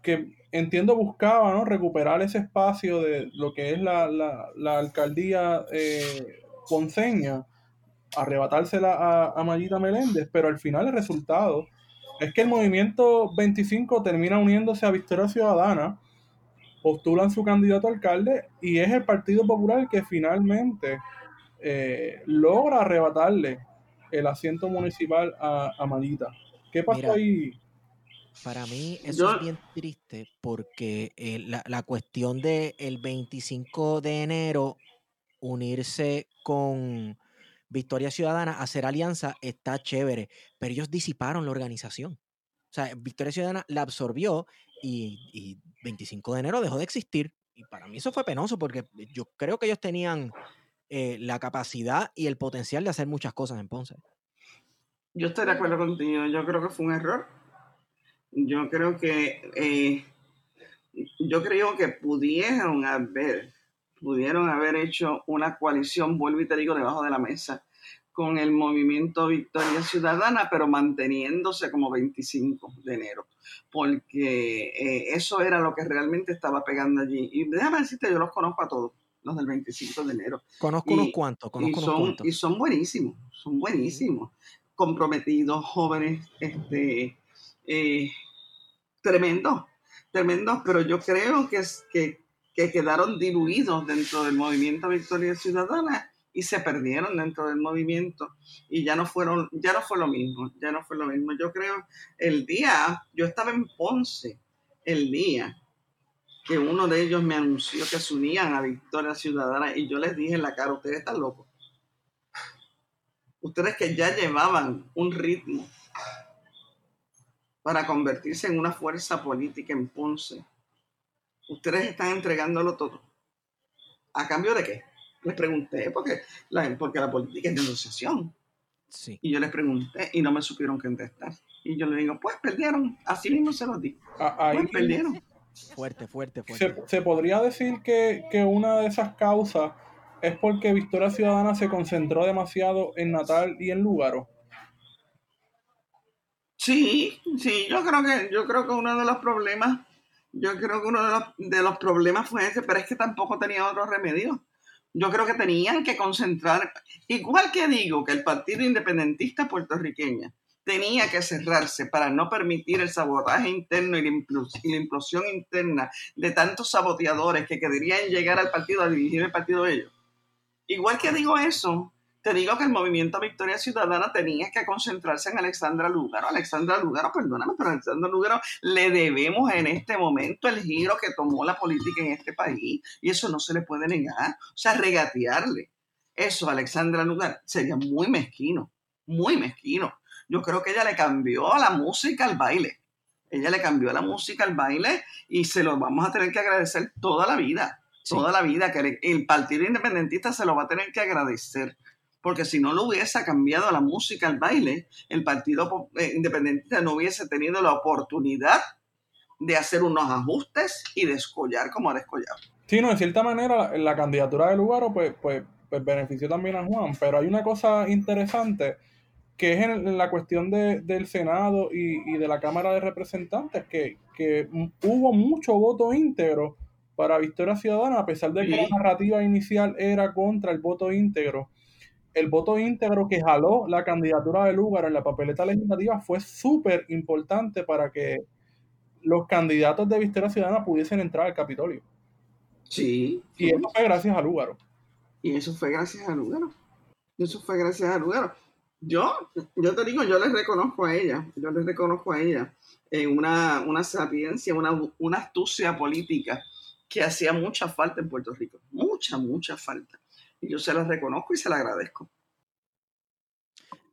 que, entiendo buscaba ¿no? recuperar ese espacio de lo que es la, alcaldía eh, ponceña, arrebatársela a, a Mayita Meléndez, pero al final el resultado es que el movimiento 25 termina uniéndose a Victoria Ciudadana, postulan su candidato a alcalde y es el Partido Popular que finalmente eh, logra arrebatarle el asiento municipal a, a Manita. ¿Qué pasó ahí? Para mí eso es bien triste porque eh, la, cuestión del el 25 de enero unirse con Victoria Ciudadana, hacer alianza, está chévere, pero ellos disiparon la organización. O sea, Victoria Ciudadana la absorbió y, y 25 de enero dejó de existir. Y para mí eso fue penoso porque yo creo que ellos tenían eh, la capacidad y el potencial de hacer muchas cosas en Ponce. Yo estoy de acuerdo contigo, yo creo que fue un error. Yo creo que eh, yo creo que pudieron haber pudieron haber hecho una coalición, vuelvo y te digo, debajo de la mesa, con el movimiento Victoria Ciudadana, pero manteniéndose como 25 de enero, porque eh, eso era lo que realmente estaba pegando allí. Y déjame decirte, yo los conozco a todos los del 25 de enero. Conozco unos cuantos, conozco y son, unos cuantos. Y son buenísimos, son buenísimos. Comprometidos, jóvenes, este, eh, tremendos, tremendos, pero yo creo que, que, que quedaron diluidos dentro del movimiento Victoria Ciudadana y se perdieron dentro del movimiento y ya no fueron, ya no fue lo mismo, ya no fue lo mismo. Yo creo el día, yo estaba en Ponce el día que uno de ellos me anunció que se unían a Victoria Ciudadana y yo les dije en la cara, ustedes están locos. Ustedes que ya llevaban un ritmo para convertirse en una fuerza política en Ponce, ustedes están entregándolo todo. ¿A cambio de qué? Les pregunté, porque la, porque la política es de negociación. Sí. Y yo les pregunté y no me supieron contestar. Y yo les digo, pues perdieron, así mismo se los di. Ahí, pues perdieron. Fuerte, fuerte, fuerte. Se, podría decir que, una de esas causas es porque Victoria Ciudadana se concentró demasiado en Natal y en Lugaro. Sí, sí, yo creo que, yo creo que uno de los problemas, yo creo que uno de los, de los problemas fue ese, pero es que tampoco tenía otro remedio. Yo creo que tenían que concentrar, igual que digo que el Partido Independentista puertorriqueño tenía que cerrarse para no permitir el sabotaje interno y la implosión interna de tantos saboteadores que querían llegar al partido a dirigir el partido de ellos. Igual que digo eso, te digo que el movimiento Victoria Ciudadana tenía que concentrarse en Alexandra Lugaro. Alexandra Lugaro, perdóname, pero Alexandra Lugaro le debemos en este momento el giro que tomó la política en este país y eso no se le puede negar. O sea, regatearle eso a Alexandra Lugaro sería muy mezquino, muy mezquino yo creo que ella le cambió la música al baile. Ella le cambió la música al baile y se lo vamos a tener que agradecer toda la vida. Toda la vida. Que el Partido Independentista se lo va a tener que agradecer. Porque si no lo hubiese cambiado la música al baile, el Partido eh, Independentista no hubiese tenido la oportunidad de hacer unos ajustes y descollar como ha descollado. Sí, no, de cierta manera la, candidatura de Lugaro pues, pues, pues benefició también a Juan, pero hay una cosa interesante que es en, la cuestión del Senado y, de la Cámara de Representantes, que, hubo mucho voto íntegro para Victoria Ciudadana, a pesar de que la narrativa inicial era contra el voto íntegro. El voto íntegro que jaló la candidatura de lugar en la papeleta legislativa fue súper importante para que los candidatos de Victoria Ciudadana pudiesen entrar al Capitolio. Sí. Y eso fue gracias a Lugaro. Y eso fue gracias a Lugaro. Eso fue gracias a Lugaro. Yo, yo te digo, yo les reconozco a ella, yo les reconozco a ella eh, una, una sapiencia, una, una astucia política que hacía mucha falta en Puerto Rico, mucha, mucha falta. Y yo se las reconozco y se las agradezco.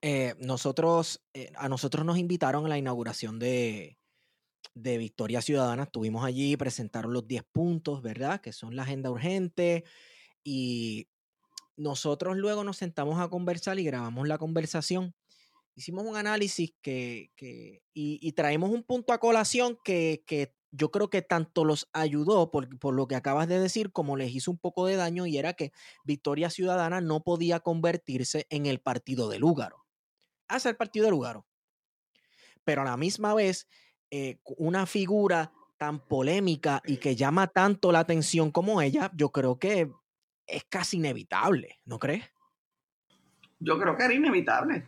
Eh, nosotros, eh, a nosotros nos invitaron a la inauguración de, de Victoria Ciudadana. Estuvimos allí, presentaron los 10 puntos, ¿verdad? Que son la agenda urgente. Y nosotros luego nos sentamos a conversar y grabamos la conversación. Hicimos un análisis que, y, traemos un punto a colación que, que yo creo que tanto los ayudó por, por, lo que acabas de decir como les hizo un poco de daño y era que Victoria Ciudadana no podía convertirse en el partido de Lúgaro. Hace el partido de Lúgaro. Pero a la misma vez, eh, una figura tan polémica y que llama tanto la atención como ella, yo creo que es casi inevitable, ¿no crees? Yo creo que era inevitable.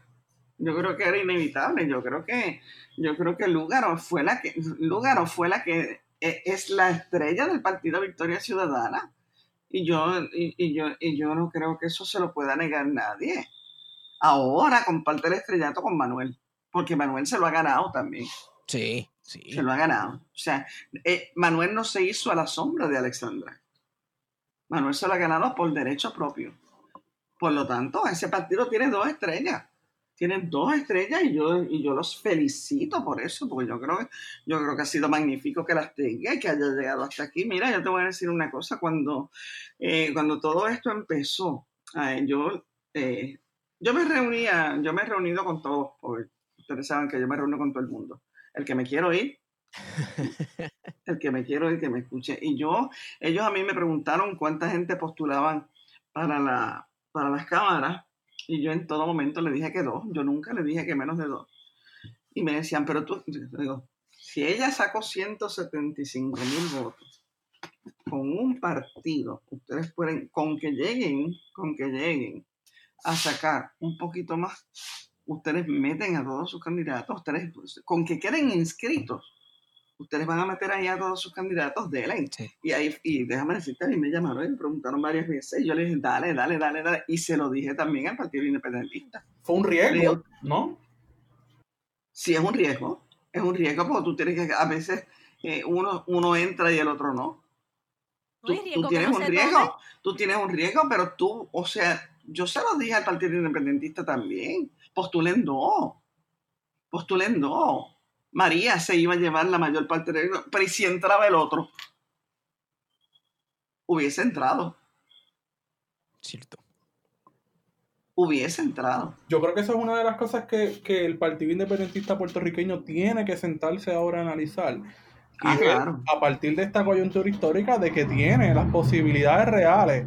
Yo creo que era inevitable. Yo creo que, yo creo que Lugaro fue la que, Lugaro fue la que e, es la estrella del partido Victoria Ciudadana. Y yo, y, y, yo, y yo no creo que eso se lo pueda negar nadie. Ahora comparte el estrellato con Manuel, porque Manuel se lo ha ganado también. Sí, sí. Se lo ha ganado. O sea, eh, Manuel no se hizo a la sombra de Alexandra. Manuel se lo ha ganado por derecho propio. Por lo tanto, ese partido tiene dos estrellas. Tienen dos estrellas y yo, y yo los felicito por eso, porque yo creo, yo creo que ha sido magnífico que las tenga y que haya llegado hasta aquí. Mira, yo te voy a decir una cosa, cuando, eh, cuando todo esto empezó, yo, eh, yo me reunía, yo me he reunido con todos, porque ustedes saben que yo me reúno con todo el mundo. El que me quiero ir, el que me quiero ir, que me escuche. Y yo, ellos a mí me preguntaron cuánta gente postulaban para, la, para las cámaras y yo en todo momento le dije que dos, yo nunca le dije que menos de dos. Y me decían, pero tú, digo, si ella sacó 175 mil votos con un partido, ustedes pueden, con que lleguen, con que lleguen a sacar un poquito más, ustedes meten a todos sus candidatos, ustedes, con que queden inscritos, ustedes van a meter ahí a todos sus candidatos de él. Sí. Y ahí, y déjame decirte, a mí me llamaron y me preguntaron varias veces. Y yo le dije, dale, dale, dale, dale. Y se lo dije también al Partido Independentista. Fue un riesgo, digo, ¿no? Sí, es un riesgo. Es un riesgo porque tú tienes que, a veces, eh, uno, uno entra y el otro no. Tú, tú tienes un riesgo, tome? tú tienes un riesgo, pero tú, o sea, yo se lo dije al Partido Independentista también. Postulen dos. Postulen dos María se iba a llevar la mayor parte del pero ¿y si entraba el otro? Hubiese entrado. Cierto. Hubiese entrado. Yo creo que eso es una de las cosas que, que el Partido Independentista puertorriqueño tiene que sentarse ahora a analizar. Ah, y claro. a partir de esta coyuntura histórica de que tiene las posibilidades reales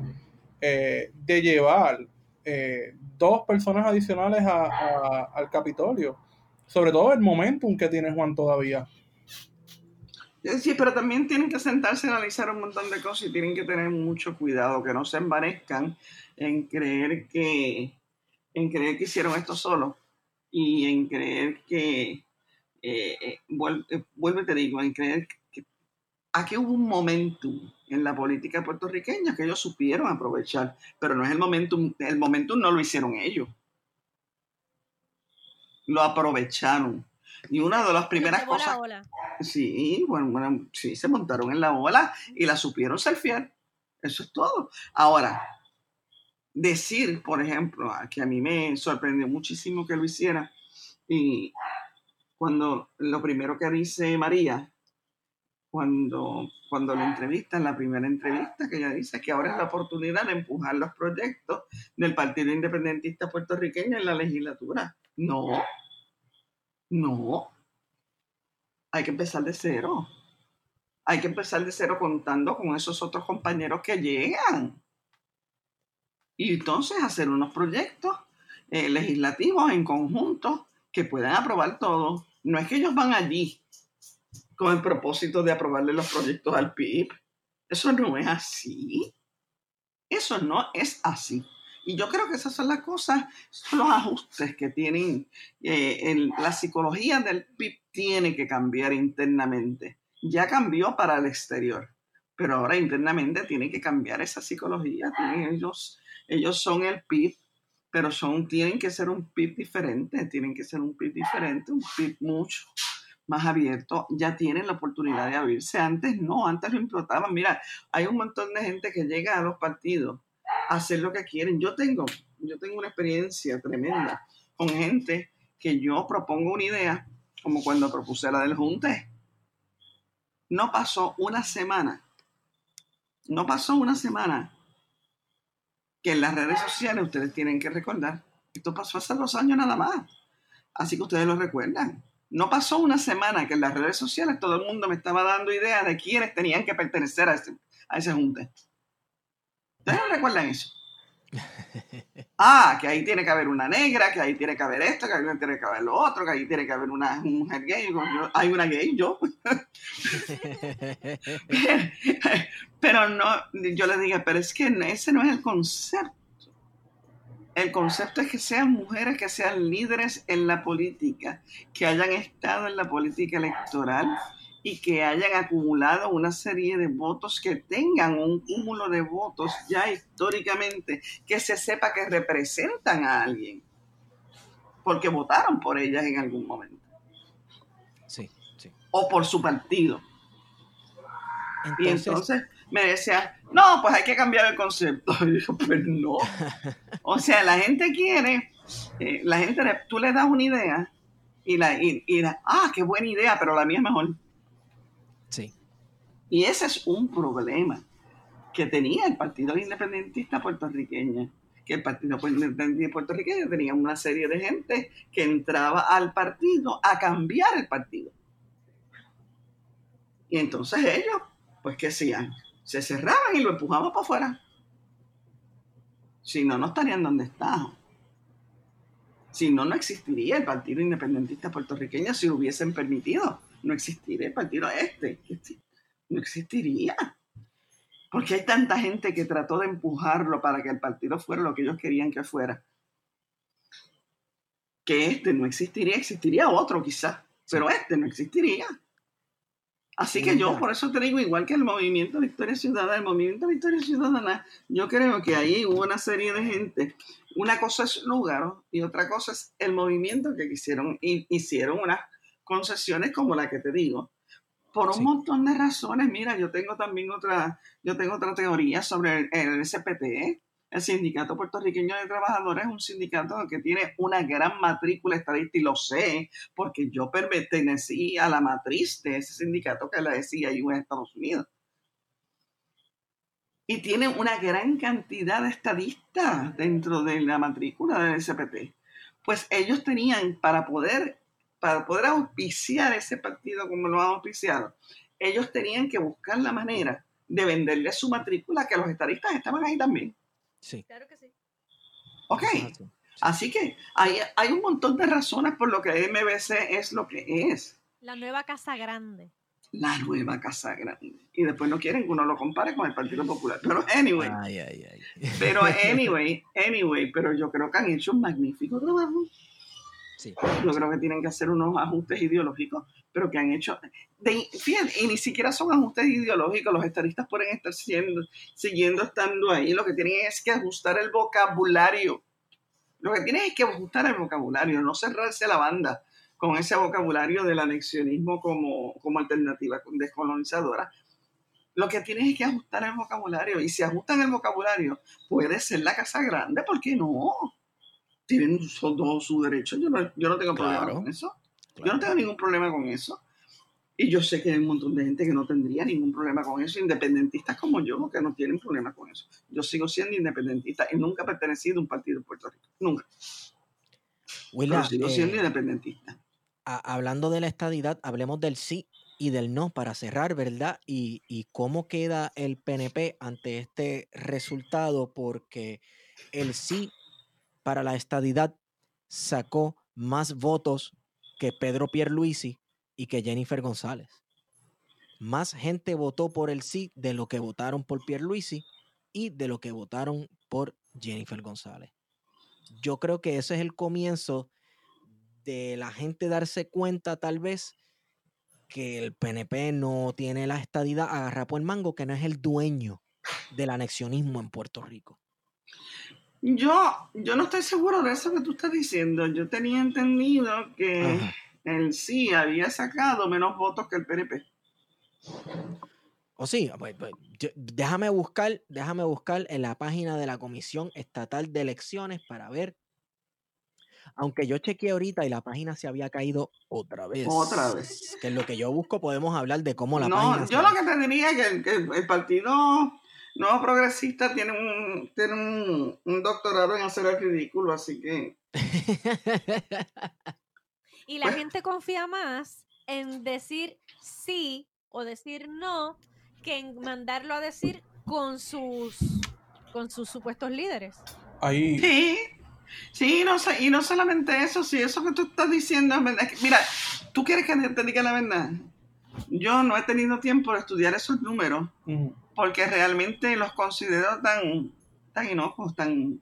eh, de llevar eh, dos personas adicionales a, a, al Capitolio sobre todo el momentum que tiene Juan todavía. Sí, pero también tienen que sentarse a analizar un montón de cosas y tienen que tener mucho cuidado, que no se envanezcan en creer que, en creer que hicieron esto solo y en creer que, eh, vuelvo, vuelvo y te digo, en creer que aquí hubo un momentum en la política puertorriqueña que ellos supieron aprovechar, pero no es el momentum, el momentum no lo hicieron ellos lo aprovecharon. Y una de las primeras cosas. ola. Sí, bueno, bueno, sí, se montaron en la ola y la supieron ser fiel. Eso es todo. Ahora, decir, por ejemplo, que a mí me sorprendió muchísimo que lo hiciera, y cuando lo primero que dice María, cuando, cuando la entrevista, en la primera entrevista, que ella dice que ahora es la oportunidad de empujar los proyectos del Partido Independentista Puertorriqueño en la legislatura. No, no. Hay que empezar de cero. Hay que empezar de cero contando con esos otros compañeros que llegan. Y entonces hacer unos proyectos eh, legislativos en conjunto que puedan aprobar todo. No es que ellos van allí con el propósito de aprobarle los proyectos al PIB. Eso no es así. Eso no es así. Y yo creo que esas son las cosas, son los ajustes que tienen, eh, la psicología del PIB tiene que cambiar internamente. Ya cambió para el exterior, pero ahora internamente tiene que cambiar esa psicología. Ellos, ellos son el PIB, pero son, tienen que ser un PIB diferente, tienen que ser un PIB diferente, un PIB mucho más abierto, ya tienen la oportunidad de abrirse. Antes no, antes lo implotaban. Mira, hay un montón de gente que llega a los partidos hacer lo que quieren. Yo tengo, yo tengo una experiencia tremenda con gente que yo propongo una idea, como cuando propuse la del Junte. No pasó una semana, no pasó una semana que en las redes sociales ustedes tienen que recordar, esto pasó hace dos años nada más, así que ustedes lo recuerdan. No pasó una semana que en las redes sociales todo el mundo me estaba dando ideas de quiénes tenían que pertenecer a ese, a ese junte. ¿Ustedes no recuerdan eso? Ah, que ahí tiene que haber una negra, que ahí tiene que haber esto, que ahí tiene que haber lo otro, que ahí tiene que haber una mujer gay. hay una gay, yo. pero no, yo le dije, pero es que ese no es el concepto. El concepto es que sean mujeres, que sean líderes en la política, que hayan estado en la política electoral y que hayan acumulado una serie de votos, que tengan un cúmulo de votos ya históricamente, que se sepa que representan a alguien, porque votaron por ellas en algún momento. Sí, sí. O por su partido. y entonces me decía, no, pues hay que cambiar el concepto. Y yo, pues no. o sea, la gente quiere, eh, la gente, tú le das una idea y la, y, y la, ah, qué buena idea, pero la mía es mejor. Sí. Y ese es un problema que tenía el Partido Independentista puertorriqueño. Que el Partido Independentista puertorriqueño tenía una serie de gente que entraba al partido a cambiar el partido. Y entonces ellos, pues, ¿qué hacían? Se cerraban y lo empujaban para afuera. Si no, no estarían donde están. Si no, no existiría el Partido Independentista puertorriqueño si lo hubiesen permitido no existiría el partido este. No existiría. Porque hay tanta gente que trató de empujarlo para que el partido fuera lo que ellos querían que fuera. Que este no existiría, existiría otro quizás, pero este no existiría. Así que yo por eso te digo, igual que el movimiento Victoria Ciudadana, el movimiento Victoria Ciudadana, yo creo que ahí hubo una serie de gente. Una cosa es lugar y otra cosa es el movimiento que quisieron, hicieron una concesiones como la que te digo. Por un montón de razones, mira, yo tengo también otra, yo tengo otra teoría sobre el, SPT, el Sindicato Puertorriqueño de Trabajadores es un sindicato que tiene una gran matrícula estadística y lo sé porque yo pertenecí a la matriz de ese sindicato que la decía en Estados Unidos. Y tiene una gran cantidad de estadistas dentro de la matrícula del SPT. Pues ellos tenían para poder para poder auspiciar ese partido como lo han auspiciado, ellos tenían que buscar la manera de venderle su matrícula, que los estadistas estaban ahí también. Sí. Claro que sí. Ok. Así que hay, hay un montón de razones por lo que MBC es lo que es. La nueva Casa Grande. La nueva Casa Grande. Y después no quieren que uno lo compare con el Partido Popular. Pero anyway. Ay, ay, ay. Pero anyway, anyway, pero yo creo que han hecho un magnífico trabajo. Yo creo que tienen que hacer unos ajustes ideológicos, pero que han hecho. Y ni siquiera son ajustes ideológicos, los estadistas pueden estar siguiendo estando ahí. Lo que tienen es que ajustar el vocabulario. Lo que tienen es que ajustar el vocabulario, no cerrarse la banda con ese vocabulario del anexionismo como, como alternativa descolonizadora. Lo que tienen es que ajustar el vocabulario. Y si ajustan el vocabulario, puede ser la casa grande, ¿por qué no? Tienen todo su derecho. Yo no, yo no tengo problema con eso. Yo no tengo ningún problema con eso. Y yo sé que hay un montón de gente que no tendría ningún problema con eso, independentistas como yo, que no tienen problema con eso. Yo sigo siendo independentista y nunca he pertenecido a un partido en Puerto Rico. Nunca. Pero sigo siendo eh, independentista. hablando de la estadidad, hablemos del sí y del no para cerrar, ¿verdad? Y, y cómo queda el PNP ante este resultado, porque el sí para la estadidad sacó más votos que Pedro Pierluisi y que Jennifer González. Más gente votó por el sí de lo que votaron por Pierluisi y de lo que votaron por Jennifer González. Yo creo que ese es el comienzo de la gente darse cuenta tal vez que el PNP no tiene la estadidad agarrada por el mango, que no es el dueño del anexionismo en Puerto Rico. Yo, yo no estoy seguro de eso que tú estás diciendo. Yo tenía entendido que el sí había sacado menos votos que el PNP. ¿O sí? Pues, pues, déjame buscar, déjame buscar en la página de la Comisión Estatal de Elecciones para ver. Aunque yo chequeé ahorita y la página se había caído otra vez. Otra vez. Que en lo que yo busco podemos hablar de cómo la no, página. Yo lo que te diría es que el, Partido Nuevo Progresista tiene un, tiene un, doctorado en hacer el ridículo, así que. y la pues gente confía más en decir sí o decir no que en mandarlo a decir con sus con sus supuestos líderes. Ahí. Sí, sí, no sé, y no solamente eso, sí, eso que tú estás diciendo es verdad. Mira, tú quieres que te diga la verdad. Yo no he tenido tiempo de estudiar esos números porque realmente los considero tan, tan inocuos, tan...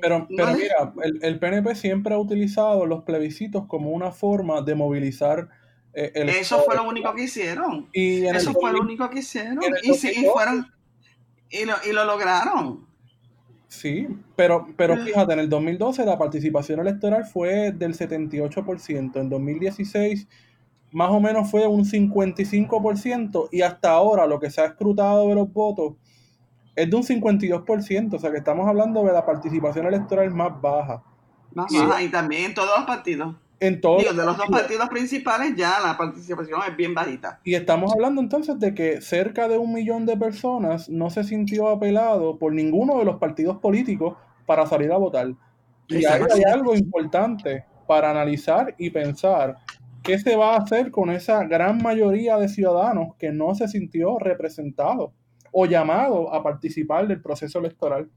Pero, pero mira, el, el PNP siempre ha utilizado los plebiscitos como una forma de movilizar eh, eso fue lo único que hicieron. Y Eso fue lo único que hicieron. Y, sí, fueron, y, lo, y lo lograron. Sí, pero, pero fíjate, en el 2012 la participación electoral fue del 78%, en 2016 más o menos fue un 55% y hasta ahora lo que se ha escrutado de los votos es de un 52%, o sea que estamos hablando de la participación electoral más baja. Más baja y también en todos los partidos en todos de los dos partidos principales ya la participación es bien bajita. Y estamos hablando entonces de que cerca de un millón de personas no se sintió apelado por ninguno de los partidos políticos para salir a votar. Y ahí hay algo importante para analizar y pensar qué se va a hacer con esa gran mayoría de ciudadanos que no se sintió representado o llamado a participar del proceso electoral.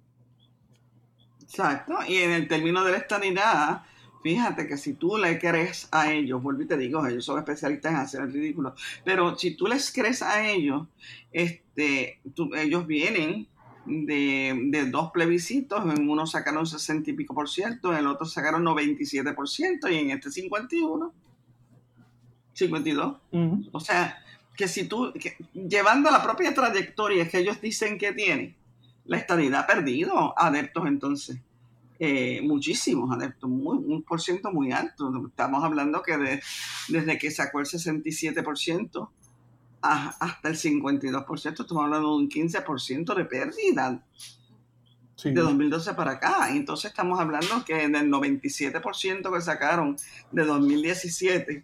Exacto, y en el término de la estanidad, Fíjate que si tú le crees a ellos, vuelvo y te digo, ellos son especialistas en hacer el ridículo, pero si tú les crees a ellos, este, ellos vienen de, dos plebiscitos, en uno sacaron 60 y pico por ciento, en el otro sacaron 97 por ciento y en este 51, 52. O sea, que si tú, llevando la propia trayectoria que ellos dicen que tienen, la estadidad ha perdido adeptos entonces. Eh, muchísimos adeptos, muy, un por ciento muy alto. Estamos hablando que desde que sacó el 67% hasta el 52%, estamos hablando de un 15% de pérdida de 2012 para acá. Entonces estamos hablando que del 97% que sacaron de 2017,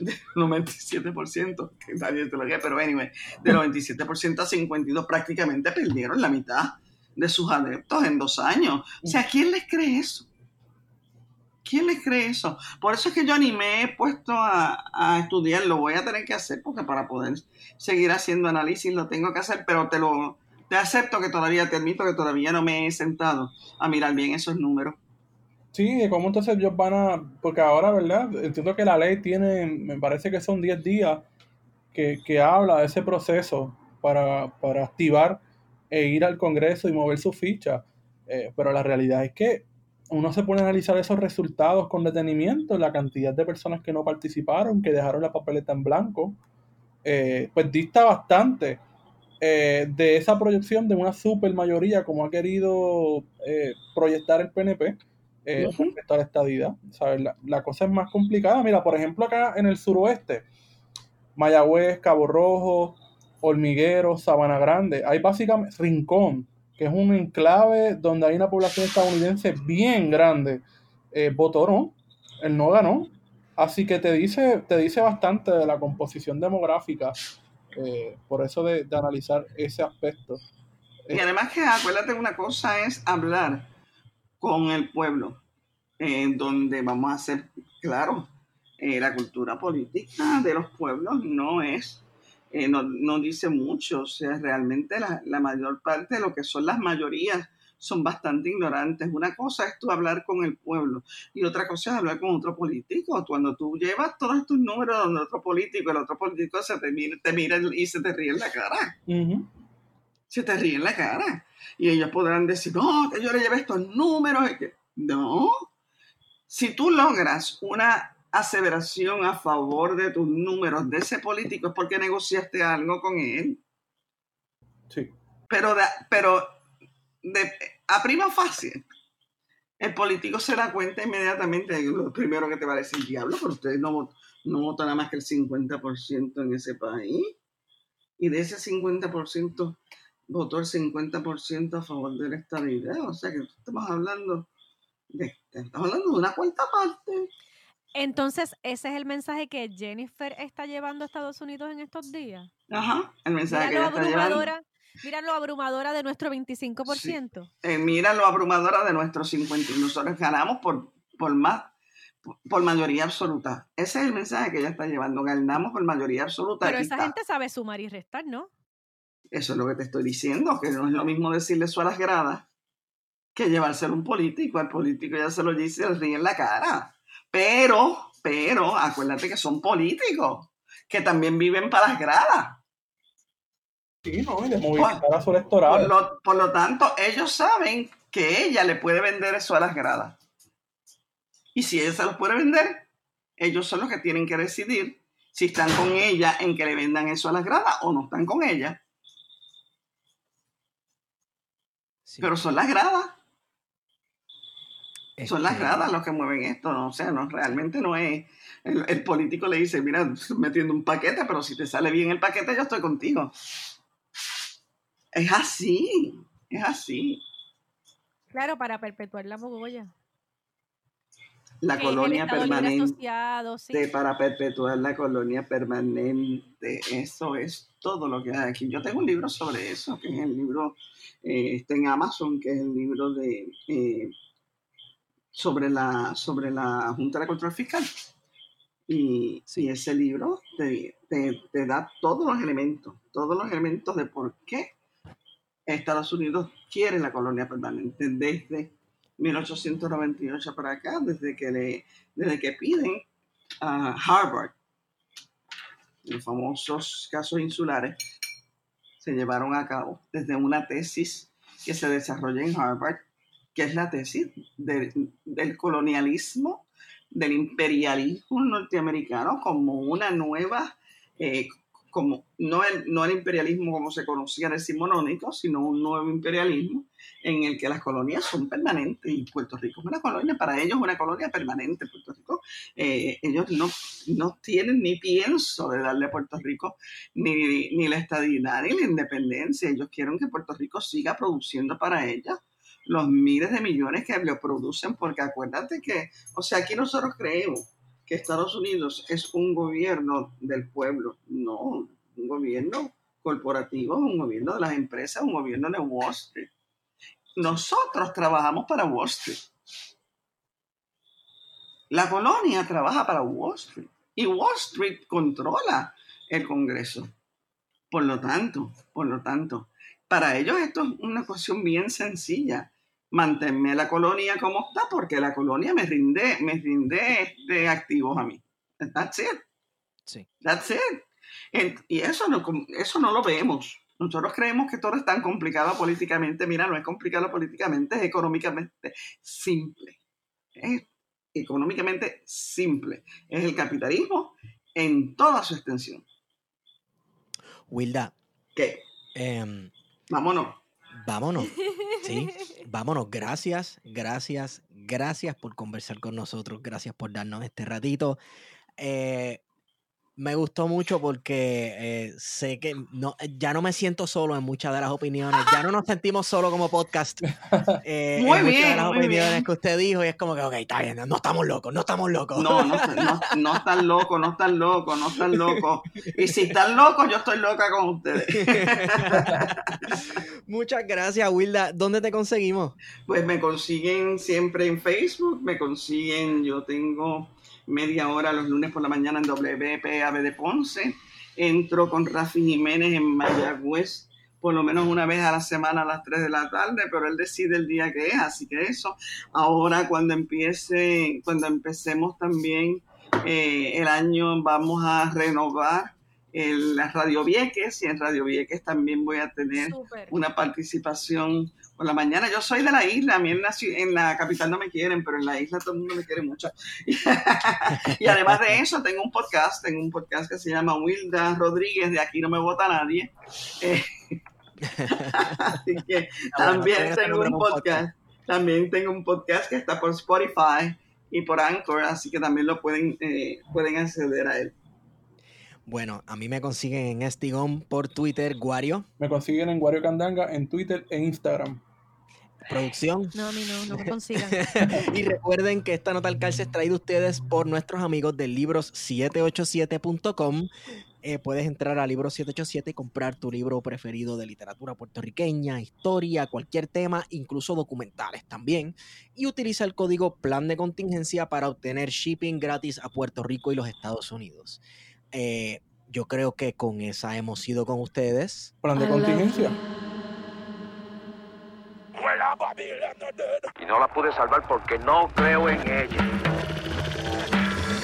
del 97%, que nadie te lo pero anyway, del 97% a 52 prácticamente perdieron la mitad de sus adeptos en dos años. O sea, ¿quién les cree eso? ¿Quién les cree eso? Por eso es que yo ni me he puesto a, a estudiar, lo voy a tener que hacer porque para poder seguir haciendo análisis lo tengo que hacer, pero te lo te acepto que todavía, te admito que todavía no me he sentado a mirar bien esos números. Sí, ¿cómo entonces ellos van a...? Porque ahora, ¿verdad? Entiendo que la ley tiene, me parece que son 10 días que, que habla de ese proceso para, para activar e ir al Congreso y mover su ficha. Eh, pero la realidad es que uno se pone a analizar esos resultados con detenimiento, la cantidad de personas que no participaron, que dejaron la papeleta en blanco, eh, pues dista bastante eh, de esa proyección de una super mayoría como ha querido proyectar el PNP respecto a la estadidad. La, la, cosa es más complicada. Mira, por ejemplo, acá en el suroeste, Mayagüez, Cabo Rojo, Hormiguero, Sabana Grande. Hay básicamente Rincón, que es un enclave donde hay una población estadounidense bien grande. Eh, votó no, él no ganó. Así que te dice, te dice bastante de la composición demográfica, eh, por eso de, analizar ese aspecto. Y además que acuérdate una cosa es hablar con el pueblo, en donde vamos a hacer, claro, eh, la cultura política de los pueblos no es eh, no, dice mucho, o sea, realmente la, la, mayor parte de lo que son las mayorías son bastante ignorantes. Una cosa es tú hablar con el pueblo y otra cosa es hablar con otro político. Cuando tú llevas todos estos números donde otro político, el otro político se te mira, te mira y se te ríe en la cara. Se te ríe en la cara. Y ellos podrán decir, no, que yo le llevé estos números. No. Si tú logras una aseveración a favor de tus números de ese político es porque negociaste algo con él. Sí. Pero, pero de, a prima fácil, el político se da cuenta inmediatamente de lo primero que te va a decir, diablo, pero ustedes no, no votan nada más que el 50% en ese país. Y de ese 50% votó el 50% a favor de esta idea. O sea que estamos hablando de, estamos hablando de una cuarta parte. Entonces, ese es el mensaje que Jennifer está llevando a Estados Unidos en estos días. Ajá, el mensaje que ella está llevando. Mira lo abrumadora de nuestro 25%. Eh, mira lo abrumadora de nuestro 50%. Nosotros ganamos por, por más, por, mayoría absoluta. Ese es el mensaje que ella está llevando. Ganamos por mayoría absoluta. Pero esa gente sabe sumar y restar, ¿no? Eso es lo que te estoy diciendo, que no es lo mismo decirle eso a las gradas que llevárselo a un político. Al político ya se lo dice el ríe en la cara. Pero, pero, acuérdate que son políticos, que también viven para las gradas. Sí, no, y de movilizar a su electorado. Por lo, tanto, ellos saben que ella le puede vender eso a las gradas. Y si ella se los puede vender, ellos son los que tienen que decidir si están con ella en que le vendan eso a las gradas o no están con ella. Pero son las gradas. Son las gradas los que mueven esto, ¿no? o sea, no, realmente no es... El, político le dice, mira, estoy metiendo un paquete, pero si te sale bien el paquete, yo estoy contigo. Es así, es así. Claro, para perpetuar la mogolla. La colonia permanente. Para perpetuar la colonia permanente. Eso es todo lo que hay aquí. Yo tengo un libro sobre eso, que es el libro, eh, está en Amazon, que es el libro de eh, sobre la, sobre la Junta de Control Fiscal. Y, ese libro te, da todos los elementos, todos los elementos de por qué Estados Unidos quiere la colonia permanente desde 1898 para acá, desde que, le, desde que piden a Harvard, los famosos casos insulares, se llevaron a cabo desde una tesis que se desarrolla en Harvard que es la tesis del colonialismo, del imperialismo norteamericano como una nueva, eh, como no el, no el imperialismo como se conocía decimonónico, sino un nuevo imperialismo en el que las colonias son permanentes y Puerto Rico es una colonia, para ellos una colonia permanente. Puerto Rico, eh, ellos no, no tienen ni pienso de darle a Puerto Rico ni, ni la estabilidad ni la independencia. Ellos quieren que Puerto Rico siga produciendo para ellas los miles de millones que lo producen, porque acuérdate que, o sea, aquí nosotros creemos que Estados Unidos es un gobierno del pueblo, no, un gobierno corporativo, un gobierno de las empresas, un gobierno de Wall Street. Nosotros trabajamos para Wall Street. La colonia trabaja para Wall Street y Wall Street controla el Congreso. Por lo tanto, por lo tanto, para ellos esto es una cuestión bien sencilla. Manténme la colonia como está porque la colonia me rinde, me rinde este activos a mí. That's it. Sí. That's it. y eso no, eso no lo vemos. Nosotros creemos que todo es tan complicado políticamente. Mira, no es complicado políticamente, es económicamente simple. Es económicamente simple. Es el capitalismo en toda su extensión. Wilda. ¿Qué? Em, Vámonos. Vámonos. Sí, vámonos. Gracias, gracias, gracias por conversar con nosotros. Gracias por darnos este ratito. Eh, me gustó mucho porque eh, sé que no, ya no me siento solo en muchas de las opiniones. Ya no nos sentimos solo como podcast. Eh, muy en bien. Muchas de las opiniones que usted dijo y es como que, ok, está bien, no estamos locos, no estamos locos. No, no, no, no están locos, no están locos, no están locos. Y si están locos, yo estoy loca con ustedes. Muchas gracias, Wilda. ¿Dónde te conseguimos? Pues me consiguen siempre en Facebook, me consiguen, yo tengo media hora los lunes por la mañana en WPAB de Ponce. Entro con Rafi Jiménez en Mayagüez por lo menos una vez a la semana a las 3 de la tarde, pero él decide el día que es, así que eso. Ahora cuando empiece, cuando empecemos también eh, el año vamos a renovar el, la Radio Vieques y en Radio Vieques también voy a tener una participación por la mañana. Yo soy de la isla, a mí en la, en la capital no me quieren, pero en la isla todo el mundo me quiere mucho. y además de eso, tengo un podcast, tengo un podcast que se llama Wilda Rodríguez, de Aquí no me vota nadie. Eh, así que también tengo un podcast, también tengo un podcast que está por Spotify y por Anchor, así que también lo pueden, eh, pueden acceder a él. Bueno, a mí me consiguen en Estigón por Twitter, Guario. Me consiguen en Guario Candanga en Twitter e Instagram. Producción. No, a mí no, no me consigan. y recuerden que esta nota al calce es traída a ustedes por nuestros amigos de libros787.com. Eh, puedes entrar a Libros 787 y comprar tu libro preferido de literatura puertorriqueña, historia, cualquier tema, incluso documentales también. Y utiliza el código plan de contingencia para obtener shipping gratis a Puerto Rico y los Estados Unidos. Eh, yo creo que con esa hemos ido con ustedes. Plan de contingencia. Y no la pude salvar porque no creo en ella.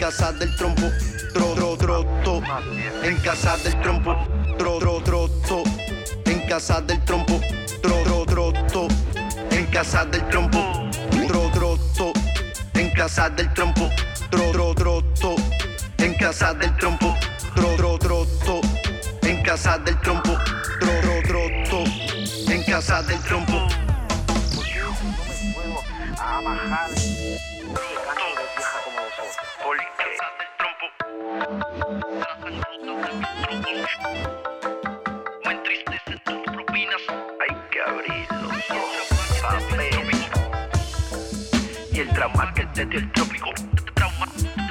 Casa del trompo. Tro, tro, troto. En casa del trompo. Tro, tro, troto. En casa del trompo. Tro, tro, troto. En casa del trompo. Tro, troto. En casa del trompo. Tro, tro, troto. En casa del trompo. Tro, tro, troto. En casa del trompo. Tro, tro, troto. En casa del trompo. El trauma que te dio el trópico. Trauma,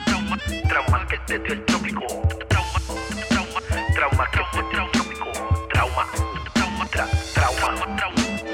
trauma, trauma que te dio el trópico. Trauma, trauma, trauma.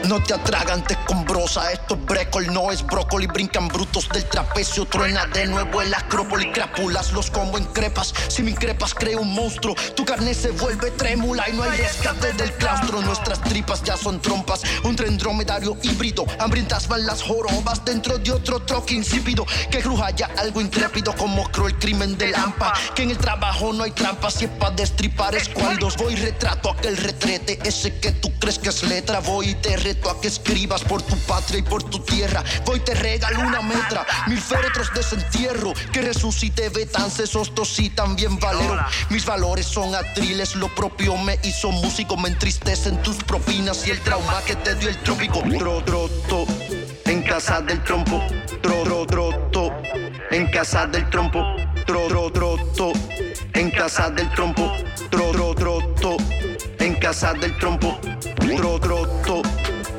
No te atragantes con brosa, esto es brécol, no es brócoli. Brincan brutos del trapecio, truena de nuevo el acrópoli. Crápulas los como en crepas, si me increpas creo un monstruo. Tu carne se vuelve trémula y no hay rescate del claustro. Nuestras tripas ya son trompas, un tren dromedario híbrido. Hambrientas van las jorobas dentro de otro troque insípido. Que cruja ya algo intrépido como creo el crimen de Lampa. Que en el trabajo no hay trampas, si es pa' destripar escuálidos. Voy retrato aquel retrete, ese que tú crees que es letra. Voy y te reto a que escribas por tu patria y por tu tierra. Voy y te regalo una metra, mil féretros de desentierro. Que resucite Betance, Sostos y también Valero. Mis valores son atriles, lo propio me hizo músico. Me entristecen tus propinas y el trauma que te dio el trópico. Tro, troto, en casa del trompo. Tro, tro, troto, en casa del trompo. Tro, tro, troto, en casa del trompo. Tro, tro, troto, en casa del trompo. Tro, troto,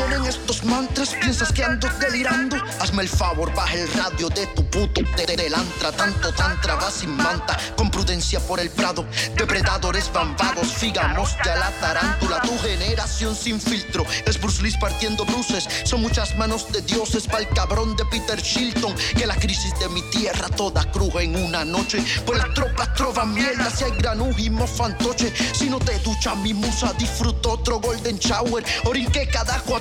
Entretienen estos mantras, piensas que ando delirando. Hazme el favor, baja el radio de tu puto te delantra. Tanto tantra va sin manta, con prudencia por el prado. Depredadores bambados, figamos ya la tarántula. Tu generación sin filtro es Bruce Lee partiendo bruces. Son muchas manos de dioses pa'l cabrón de Peter Shilton. Que la crisis de mi tierra toda cruja en una noche. Pues las tropas trovan mierda si hay granujimo fantoche. Si no te ducha mi musa, disfruto otro golden shower. Orinque cada